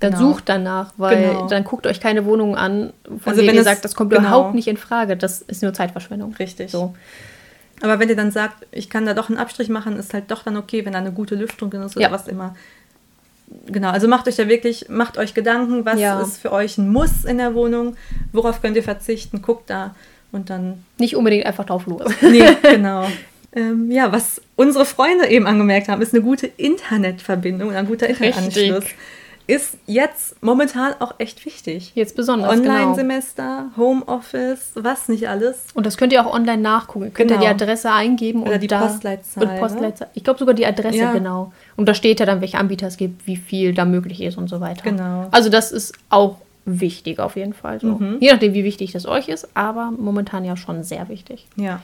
Dann Genau. sucht danach, weil Genau. dann guckt euch keine Wohnung an, von Also denen wenn ihr sagt, das kommt genau. überhaupt nicht in Frage. Das ist nur Zeitverschwendung. richtig. So. Aber wenn ihr dann sagt, ich kann da doch einen Abstrich machen, ist halt doch dann okay, wenn da eine gute Lüftung drin ist oder Ja. was immer. Genau, also macht euch da wirklich, macht euch Gedanken, was Ja. ist für euch ein Muss in der Wohnung, worauf könnt ihr verzichten, guckt da und dann, Nicht unbedingt einfach drauf los. [LAUGHS] nee, genau. Ähm, ja, was unsere Freunde eben angemerkt haben, ist eine gute Internetverbindung, ein guter Internetanschluss. Richtig. Ist jetzt momentan auch echt wichtig. Jetzt besonders. Genau. Online-Semester, Homeoffice, was nicht alles. Und das könnt ihr auch online nachgucken. Ihr könnt Genau. ja die Adresse eingeben Oder und die da, Postleitzahl, Und ne? Postleitzahl. Ich glaube sogar die Adresse, Ja. genau. Und da steht ja dann, welche Anbieter es gibt, wie viel da möglich ist und so weiter. Genau. Also das ist auch wichtig auf jeden Fall. So. Mhm. Je nachdem, wie wichtig das euch ist, aber momentan ja schon sehr wichtig. Ja.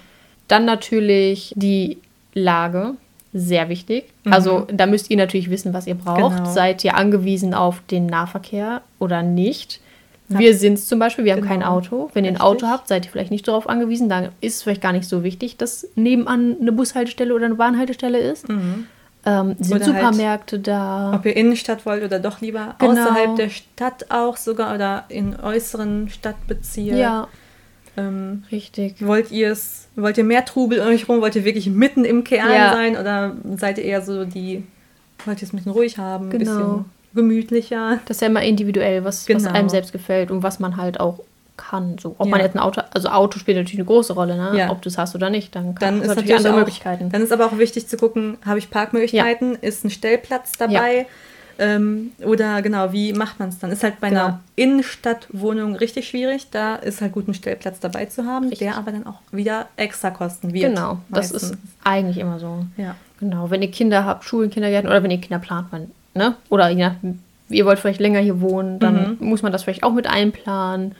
Dann natürlich die Lage, sehr wichtig. Mhm. Also da müsst ihr natürlich wissen, was ihr braucht. Genau. Seid ihr angewiesen auf den Nahverkehr oder nicht? Wir sind es zum Beispiel, wir haben Genau. kein Auto. Wenn ihr ein Richtig. Auto habt, seid ihr vielleicht nicht darauf angewiesen. Dann ist es vielleicht gar nicht so wichtig, dass nebenan eine Bushaltestelle oder eine Bahnhaltestelle ist. Ähm, sind Mhm. Oder halt, Supermärkte da? Ob ihr Innenstadt wollt oder doch lieber Genau. außerhalb der Stadt auch sogar oder in äußeren Stadtbezirken. Ja, Ähm, richtig. wollt ihr es, wollt ihr mehr Trubel um euch rum? Wollt ihr wirklich mitten im Kern Ja. sein? Oder seid ihr eher so die, wollt ihr es ein bisschen ruhig haben, ein Genau. bisschen gemütlicher? Das ist ja immer individuell, was, was Genau. einem selbst gefällt und was man halt auch kann. So, ob Ja. man jetzt ein Auto, also Auto spielt natürlich eine große Rolle, ne? Ja. Ob du es hast oder nicht, dann, kann, Dann ist natürlich andere auch, Möglichkeiten. Dann ist aber auch wichtig zu gucken, habe ich Parkmöglichkeiten? Ist ein Stellplatz dabei? Ähm, oder genau, wie macht man es dann? Ist halt bei Genau. einer Innenstadtwohnung richtig schwierig. Da ist halt gut, einen Stellplatz dabei zu haben, Richtig. der aber dann auch wieder extra kosten wird. Genau, das meistens. ist eigentlich immer so. Ja. Genau, wenn ihr Kinder habt, Schulen, Kindergärten oder wenn ihr Kinder plant, man, ne? Oder nach, ihr wollt vielleicht länger hier wohnen, dann Mhm. muss man das vielleicht auch mit einplanen.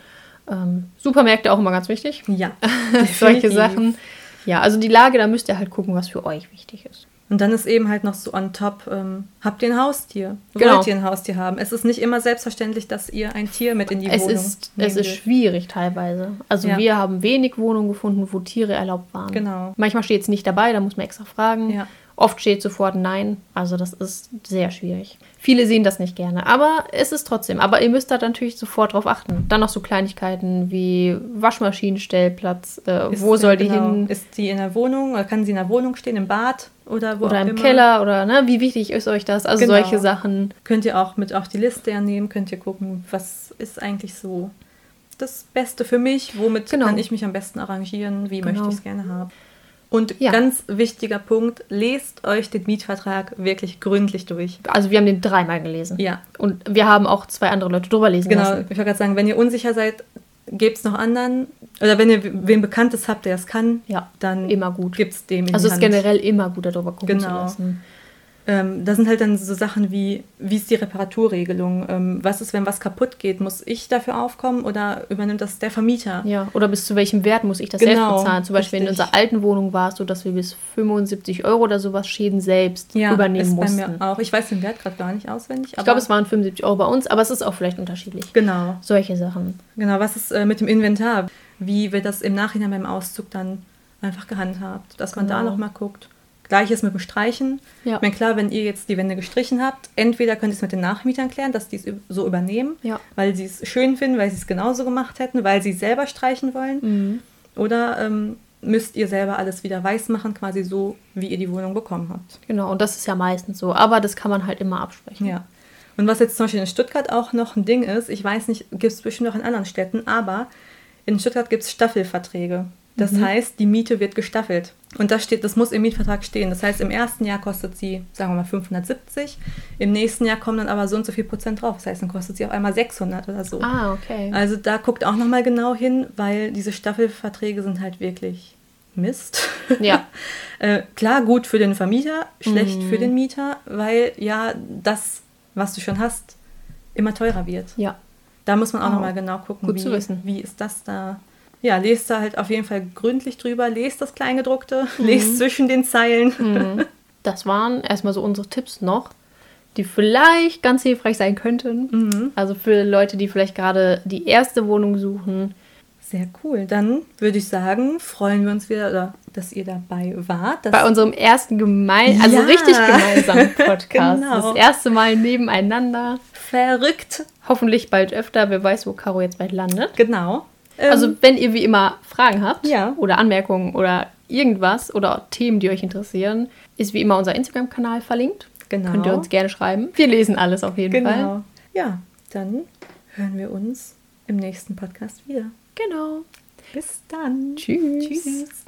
Ähm, Supermärkte auch immer ganz wichtig. Ja. [LAUGHS] Solche. Sachen. Ja, also die Lage, da müsst ihr halt gucken, was für euch wichtig ist. Und dann ist eben halt noch so on top, ähm, habt ihr ein Haustier? Genau. Wollt ihr ein Haustier haben? Es ist nicht immer selbstverständlich, dass ihr ein Tier mit in die Es Wohnung ist, nehmen es ist schwierig teilweise. Also Ja. wir haben wenig Wohnungen gefunden, wo Tiere erlaubt waren. Genau. Manchmal steht es nicht dabei, da muss man extra fragen. Ja. Oft steht sofort Nein. Also das ist sehr schwierig. Viele sehen das nicht gerne, aber es ist trotzdem. Aber ihr müsst da natürlich sofort drauf achten. Dann noch so Kleinigkeiten wie Waschmaschinenstellplatz. Äh, wo soll die genau, hin? Ist die in der Wohnung oder kann sie in der Wohnung stehen, im Bad oder wo Oder im immer? Keller oder ne, wie wichtig ist euch das? Also Genau. solche Sachen. Könnt ihr auch mit auf die Liste nehmen, könnt ihr gucken, was ist eigentlich so das Beste für mich, womit Genau. kann ich mich am besten arrangieren, wie Genau. möchte ich es gerne haben. Und Ja. ganz wichtiger Punkt, lest euch den Mietvertrag wirklich gründlich durch. Also wir haben den dreimal gelesen. Ja, Und wir haben auch zwei andere Leute drüber lesen genau. lassen. Ich wollte gerade sagen, wenn ihr unsicher seid, gebt es noch anderen. Oder wenn ihr wen Bekanntes habt, der es kann, Ja, dann immer gut. gibt es dem in Also es ist generell immer gut, darüber gucken zu Genau. lassen. Ähm, da sind halt dann so Sachen wie, wie ist die Reparaturregelung? Ähm, was ist, wenn was kaputt geht? Muss ich dafür aufkommen oder übernimmt das der Vermieter? Ja, oder bis zu welchem Wert muss ich das Genau, selbst bezahlen? Zum Beispiel in richtig. unserer alten Wohnung war es so, dass wir bis 75 Euro oder sowas Schäden selbst übernehmen ist bei mussten. mir auch. Ich weiß den Wert gerade gar nicht auswendig. Ich glaube, es waren 75 Euro bei uns, aber es ist auch vielleicht unterschiedlich. Genau, Solche Sachen. genau. Was ist äh, mit dem Inventar? Wie wird das im Nachhinein beim Auszug dann einfach gehandhabt? Dass man da Genau. nochmal guckt. Gleiches mit dem Streichen. Ja. Ich meine, klar, wenn ihr jetzt die Wände gestrichen habt, entweder könnt ihr es mit den Nachmietern klären, dass die es so übernehmen, Ja. weil sie es schön finden, weil sie es genauso gemacht hätten, weil sie selber streichen wollen. Mhm. Oder ähm, müsst ihr selber alles wieder weiß machen, quasi so, wie ihr die Wohnung bekommen habt. Genau, und das ist ja meistens so. Aber das kann man halt immer absprechen. Ja. Und was jetzt zum Beispiel in Stuttgart auch noch ein Ding ist, ich weiß nicht, gibt es bestimmt auch in anderen Städten, aber in Stuttgart gibt es Staffelverträge. Das heißt, die Miete wird gestaffelt. Und das steht, das muss im Mietvertrag stehen. Das heißt, im ersten Jahr kostet sie, sagen wir mal, 570. Im nächsten Jahr kommen dann aber so und so viel Prozent drauf. Das heißt, dann kostet sie auf einmal 600 oder so. Ah, okay. Also da guckt auch nochmal genau hin, weil diese Staffelverträge sind halt wirklich Mist. Ja. [LAUGHS] äh, klar, gut für den Vermieter, schlecht Mhm. für den Mieter, weil ja das, was du schon hast, immer teurer wird. ja. Da muss man auch Oh, nochmal genau gucken, gut wie, zu wissen. wie ist das da. Ja, lest da halt auf jeden Fall gründlich drüber, lest das Kleingedruckte, lest zwischen den Zeilen. Mhm. Das waren erstmal so unsere Tipps noch, die vielleicht ganz hilfreich sein könnten. Mhm. Also für Leute, die vielleicht gerade die erste Wohnung suchen. Sehr cool. Dann würde ich sagen, freuen wir uns wieder, oder, dass ihr dabei wart. Bei unserem ersten gemein, also Ja. richtig [LAUGHS] gemeinsamen Podcast. Genau. Das erste Mal nebeneinander. verrückt. Hoffentlich bald öfter. Wer weiß, wo Caro jetzt bald landet. Genau. Ähm, Also wenn ihr wie immer Fragen habt Ja. oder Anmerkungen oder irgendwas oder Themen, die euch interessieren, ist wie immer unser Instagram-Kanal verlinkt. Genau. Könnt ihr uns gerne schreiben. Wir lesen alles auf jeden Fall. genau. Ja, dann hören wir uns im nächsten Podcast wieder. Genau. Bis dann. Tschüss. Tschüss.